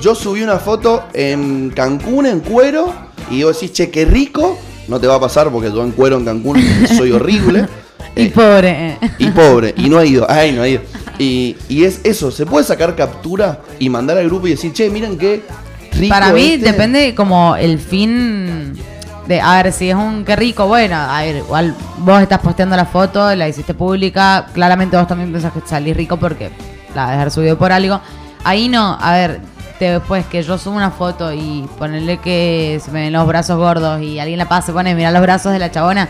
yo subí una foto en Cancún en cuero y vos decís, che, qué rico. No te va a pasar porque yo en cuero en Cancún soy horrible.
Y pobre. Eh,
y pobre. Y no he ido. Ay, no he ido. Y, es eso, se puede sacar captura y mandar al grupo y decir, che, miren qué
rico. Para mí este". depende como el fin de, a ver, si es un qué rico, bueno, a ver, igual vos estás posteando la foto, la hiciste pública, claramente vos también pensás que salís rico porque la dejar subido por algo. Ahí no, a ver, después que yo subo una foto y ponerle que se me ven los brazos gordos y alguien la pasa se pone, mira los brazos de la chabona,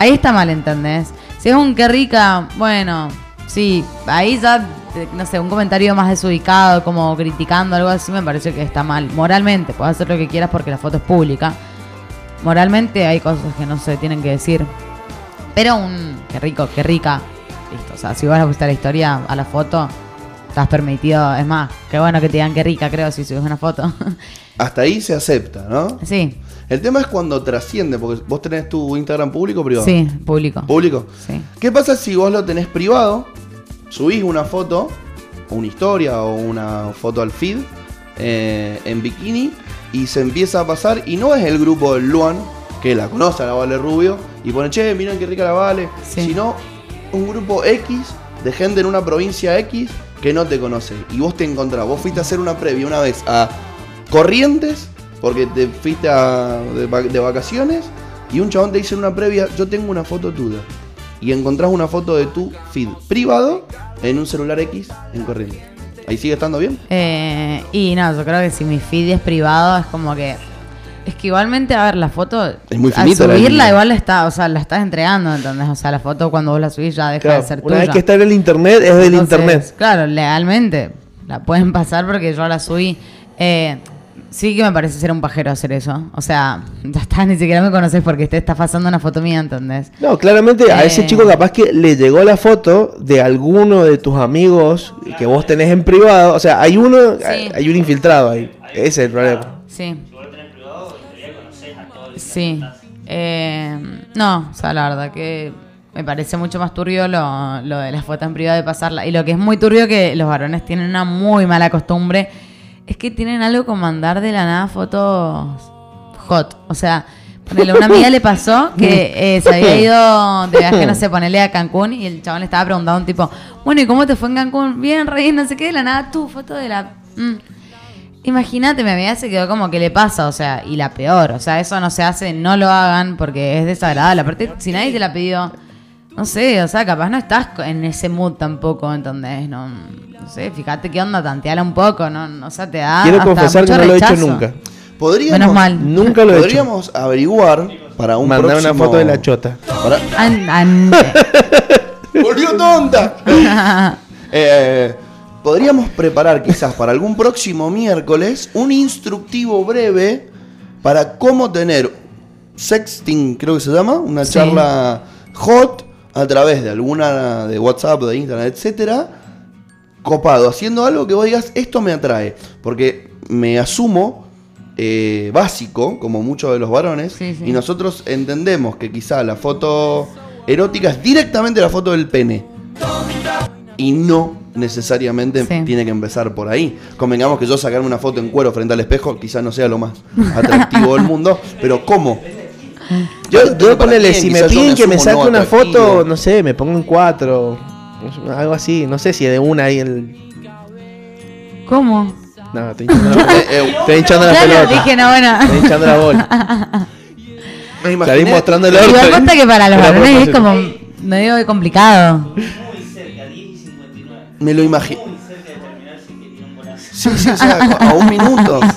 ahí está mal, ¿entendés? Si es un qué rica, bueno, Sí, ahí ya, eh, no sé, un comentario más desubicado, como criticando algo así, me parece que está mal. Moralmente, puedes hacer lo que quieras porque la foto es pública. Moralmente hay cosas que no se tienen que decir. Pero un, qué rico, qué rica. Listo, o sea, si vas a gustar la historia a la foto, estás permitido. Es más, qué bueno que te digan qué rica, creo, si subes una foto.
Hasta ahí se acepta, ¿no?
Sí.
El tema es cuando trasciende, porque vos tenés tu Instagram público o privado.
Sí, público.
¿Público? Sí. ¿Qué pasa si vos lo tenés privado subís una foto, una historia o una foto al feed eh, en bikini y se empieza a pasar y no es el grupo del Luan que la conoce a la Vale Rubio y pone, che, miren qué rica la Vale, sino un grupo X de gente en una provincia X que no te conoce y vos te encontrás, vos fuiste a hacer una previa una vez a Corrientes porque te fuiste de, de, vacaciones y un chabón te dice en una previa, yo tengo una foto tuya y encontrás una foto de tu feed privado en un celular X en corriente. ¿Ahí sigue estando bien?
Eh, y no, yo creo que si mi feed es privado es como que... Es que igualmente, a ver, la foto...
Es muy
finita. subirla igual está, o sea, la estás entregando, ¿entendés? O sea, la foto cuando vos la subís ya deja de ser tuya. Una
vez que está en el internet, es del internet.
Claro, legalmente. La pueden pasar porque yo la subí. Eh, sí que me parece ser un pajero hacer eso. O sea, ya está, ni siquiera me conoces porque te está pasando una foto mía, ¿entendés?
No, claramente a ese eh. chico capaz que le llegó la foto de alguno de tus amigos que vos tenés en privado. O sea, hay uno, hay, un infiltrado ahí. Ese es el problema. Sí.
Sí. Eh, no, o sea, la verdad que me parece mucho más turbio lo, lo de la foto en privado de pasarla. Y lo que es muy turbio que los varones tienen una muy mala costumbre es que tienen algo con mandar de la nada fotos hot. O sea, una amiga le pasó que eh, se había ido de viaje, no sé, ponele a Cancún y el chabón le estaba preguntando un tipo, bueno, ¿y cómo te fue en Cancún? Bien, rey, no sé qué, de la nada, tu foto de la... Mm. Imagínate, mi amiga se quedó como que le pasa, o sea, y la peor, o sea, eso no se hace, no lo hagan porque es desagradable. Aparte, si nadie te la pidió, no sé, o sea, capaz no estás en ese mood tampoco, entonces, No, no sé, fíjate qué onda, tanteala un poco, ¿no? o sea, te da. Quiero confesar que no
lo he hecho nunca. Podríamos, Menos mal. Nunca lo he Podríamos averiguar para un
Mandar una foto de la chota. ¡Volvió
tonta! Eh, podríamos preparar quizás para algún próximo miércoles un instructivo breve para cómo tener sexting, creo que se llama, una charla hot a través de alguna de WhatsApp, de Instagram, etcétera, copado, haciendo algo que vos digas, esto me atrae, porque me asumo eh, básico, como muchos de los varones, y nosotros entendemos que quizá la foto erótica es directamente la foto del pene. Y no necesariamente tiene que empezar por ahí. Convengamos que yo sacarme una foto en cuero frente al espejo quizás no sea lo más atractivo del mundo, pero ¿cómo?
Yo, yo ponele, si me piden que me saque una foto, no sé, me pongo en cuatro. Algo así, no sé si de una ahí el.
¿Cómo? No, estoy hinchando la, eh, eh, estoy hinchando la pelota. dije echando la bola. Me imaginé. mostrando el orto. Igual consta ¿eh? que para los varones es como medio complicado. Muy
cerca, 10 y 59. Me lo imagino. Muy Sí, sí, o sea, a un minuto.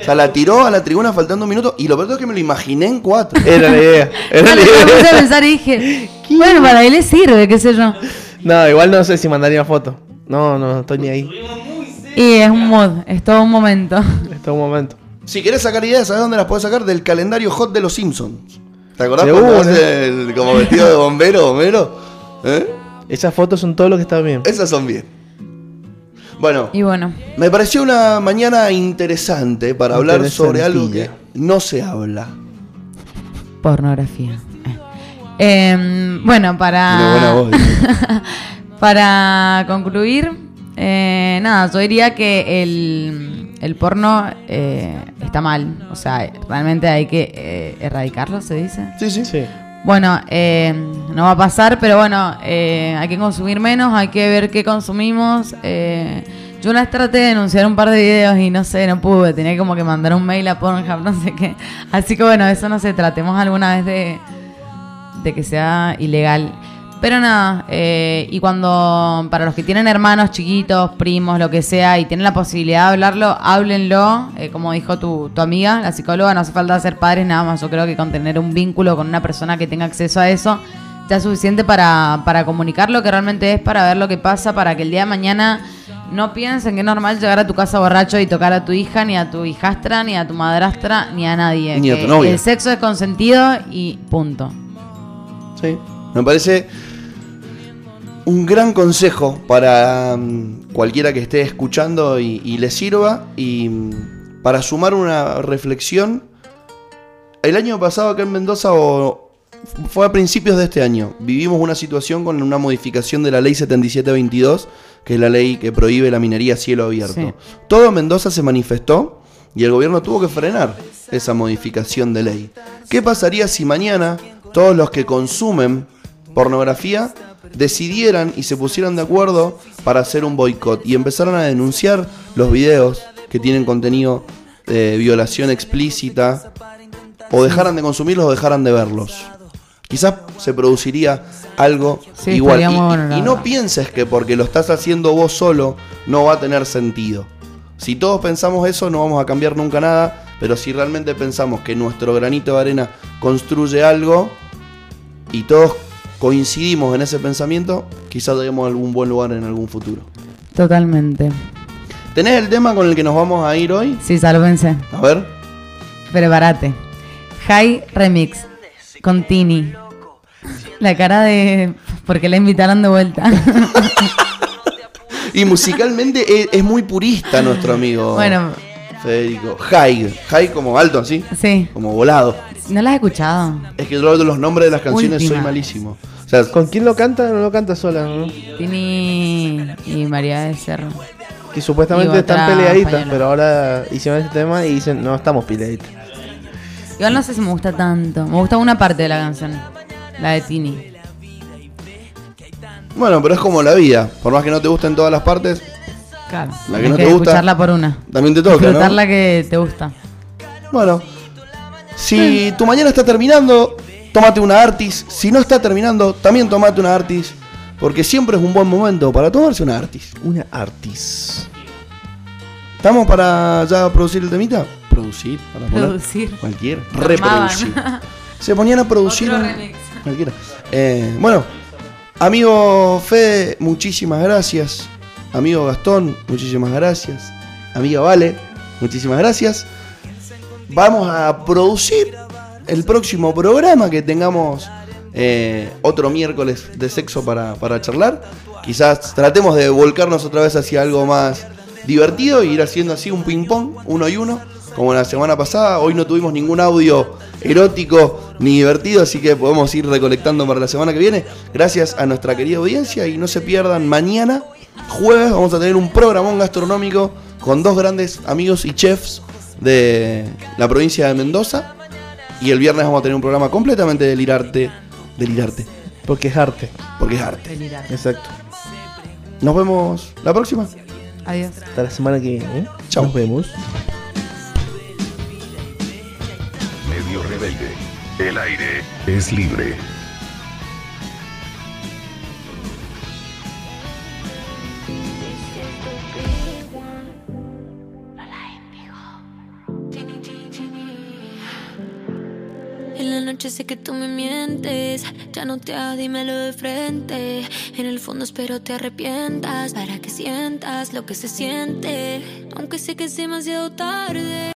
O sea, la tiró a la tribuna faltando un minuto y lo peor es que me lo imaginé en cuatro. Era la idea. Era la idea.
Me puse a pensar y dije, bueno, para él le sirve, qué sé yo.
No, igual no sé si mandaría foto. No, no, estoy ni ahí.
Y es un mod, es todo un momento.
Es todo un momento.
Si quieres sacar ideas, ¿sabes dónde las puedes sacar? Del calendario hot de los Simpsons. ¿Te acordás de como vestido de
bombero, bombero? ¿Eh? Esas fotos son todo lo que está bien.
Esas son bien. Bueno,
y bueno,
me pareció una mañana interesante para hablar sobre algo que no se habla.
Pornografía. Eh. Em, bueno, para. para concluir, eh, nada, yo diría que el, el porno eh, está mal. O sea, realmente hay que erradicarlo, se dice.
Sí, sí. sí.
Bueno, eh, no va a pasar, pero bueno, eh, hay que consumir menos, hay que ver qué consumimos. Eh, yo una vez traté de denunciar un par de videos y no sé, no pude, tenía como que mandar un mail a Pornhub, no sé qué. Así que bueno, eso no sé, tratemos alguna vez de, de que sea ilegal. Pero nada, eh, y cuando, para los que tienen hermanos chiquitos, primos, lo que sea, y tienen la posibilidad de hablarlo, háblenlo, eh, como dijo tu, amiga, la psicóloga, no hace falta ser padres nada más, yo creo que con tener un vínculo con una persona que tenga acceso a eso, ya es suficiente para, comunicar lo que realmente es, para ver lo que pasa, para que el día de mañana no piensen que es normal llegar a tu casa borracho y tocar a tu hija, ni a tu hijastra, ni a tu madrastra, ni a nadie. Ni a tu novia. El sexo es consentido y punto.
Sí, me parece un gran consejo para mm, cualquiera que esté escuchando y, le sirva. Y mm, para sumar una reflexión, el año pasado acá en Mendoza o, fue a principios de este año. Vivimos una situación con una modificación de la ley 7722, que es la ley que prohíbe la minería a cielo abierto. Todo Mendoza se manifestó y el gobierno tuvo que frenar esa modificación de ley. ¿Qué pasaría si mañana todos los que consumen pornografía decidieran y se pusieran de acuerdo para hacer un boicot y empezaran a denunciar los videos que tienen contenido de eh, violación explícita o dejaran de consumirlos o dejaran de verlos. Quizás se produciría algo igual. Y, y, no pienses que porque lo estás haciendo vos solo no va a tener sentido. Si todos pensamos eso no vamos a cambiar nunca nada, pero si realmente pensamos que nuestro granito de arena construye algo y todos coincidimos en ese pensamiento, quizás lleguemos algún buen lugar en algún futuro.
Totalmente.
¿Tenés el tema con el que nos vamos a ir hoy?
Sí, sálvense.
A ver.
Preparate. High Remix con Tini. La cara de. Porque la invitaron de vuelta.
y musicalmente es, muy purista nuestro amigo.
Bueno.
Federico. High. High como alto, así. Sí. Como volado.
No las he escuchado.
Es que yo de los nombres de las canciones soy malísimo. O sea, ¿Con quién lo canta? No lo canta sola,
Tini y María de Cerro.
Que supuestamente están peleaditas, pero ahora hicieron ese tema y dicen, no estamos peleaditas.
Igual no sé si me gusta tanto. Me gusta una parte de la canción, la de Tini.
Bueno, pero es como la vida. Por más que no te gusten todas las partes,
Claro. La que no te gusta. escucharla por una.
también te toca, ¿no?
la que te gusta.
Bueno, si tu mañana está terminando, tómate una Artis. Si no está terminando, también tómate una Artis. Porque siempre es un buen momento para tomarse una Artis. Una Artis. ¿Estamos para ya producir el temita?
Producir, para
Cualquier.
Reproducir.
Se ponían a producir. Cualquiera. Eh, bueno, amigo Fede, muchísimas gracias. Amigo Gastón, muchísimas gracias. Amiga Vale, muchísimas gracias vamos a producir el próximo programa que tengamos eh, otro miércoles de sexo para, para charlar. Quizás tratemos de volcarnos otra vez hacia algo más divertido e ir haciendo así un ping-pong, uno y uno, como la semana pasada. Hoy no tuvimos ningún audio erótico ni divertido, así que podemos ir recolectando para la semana que viene. Gracias a nuestra querida audiencia y no se pierdan mañana, jueves, vamos a tener un programón gastronómico con dos grandes amigos y chefs de la provincia de Mendoza. Y el viernes vamos a tener un programa completamente delirarte. Delirarte.
Porque es arte.
Porque es arte. Exacto. Nos vemos la próxima.
Adiós.
Hasta la semana que viene. ¿eh? Chao. Nos vemos.
Medio rebelde. El aire es libre.
noche sé que tú me mientes. Ya no te hago, dímelo de frente. En el fondo espero te arrepientas para que sientas lo que se siente. Aunque sé que es demasiado tarde.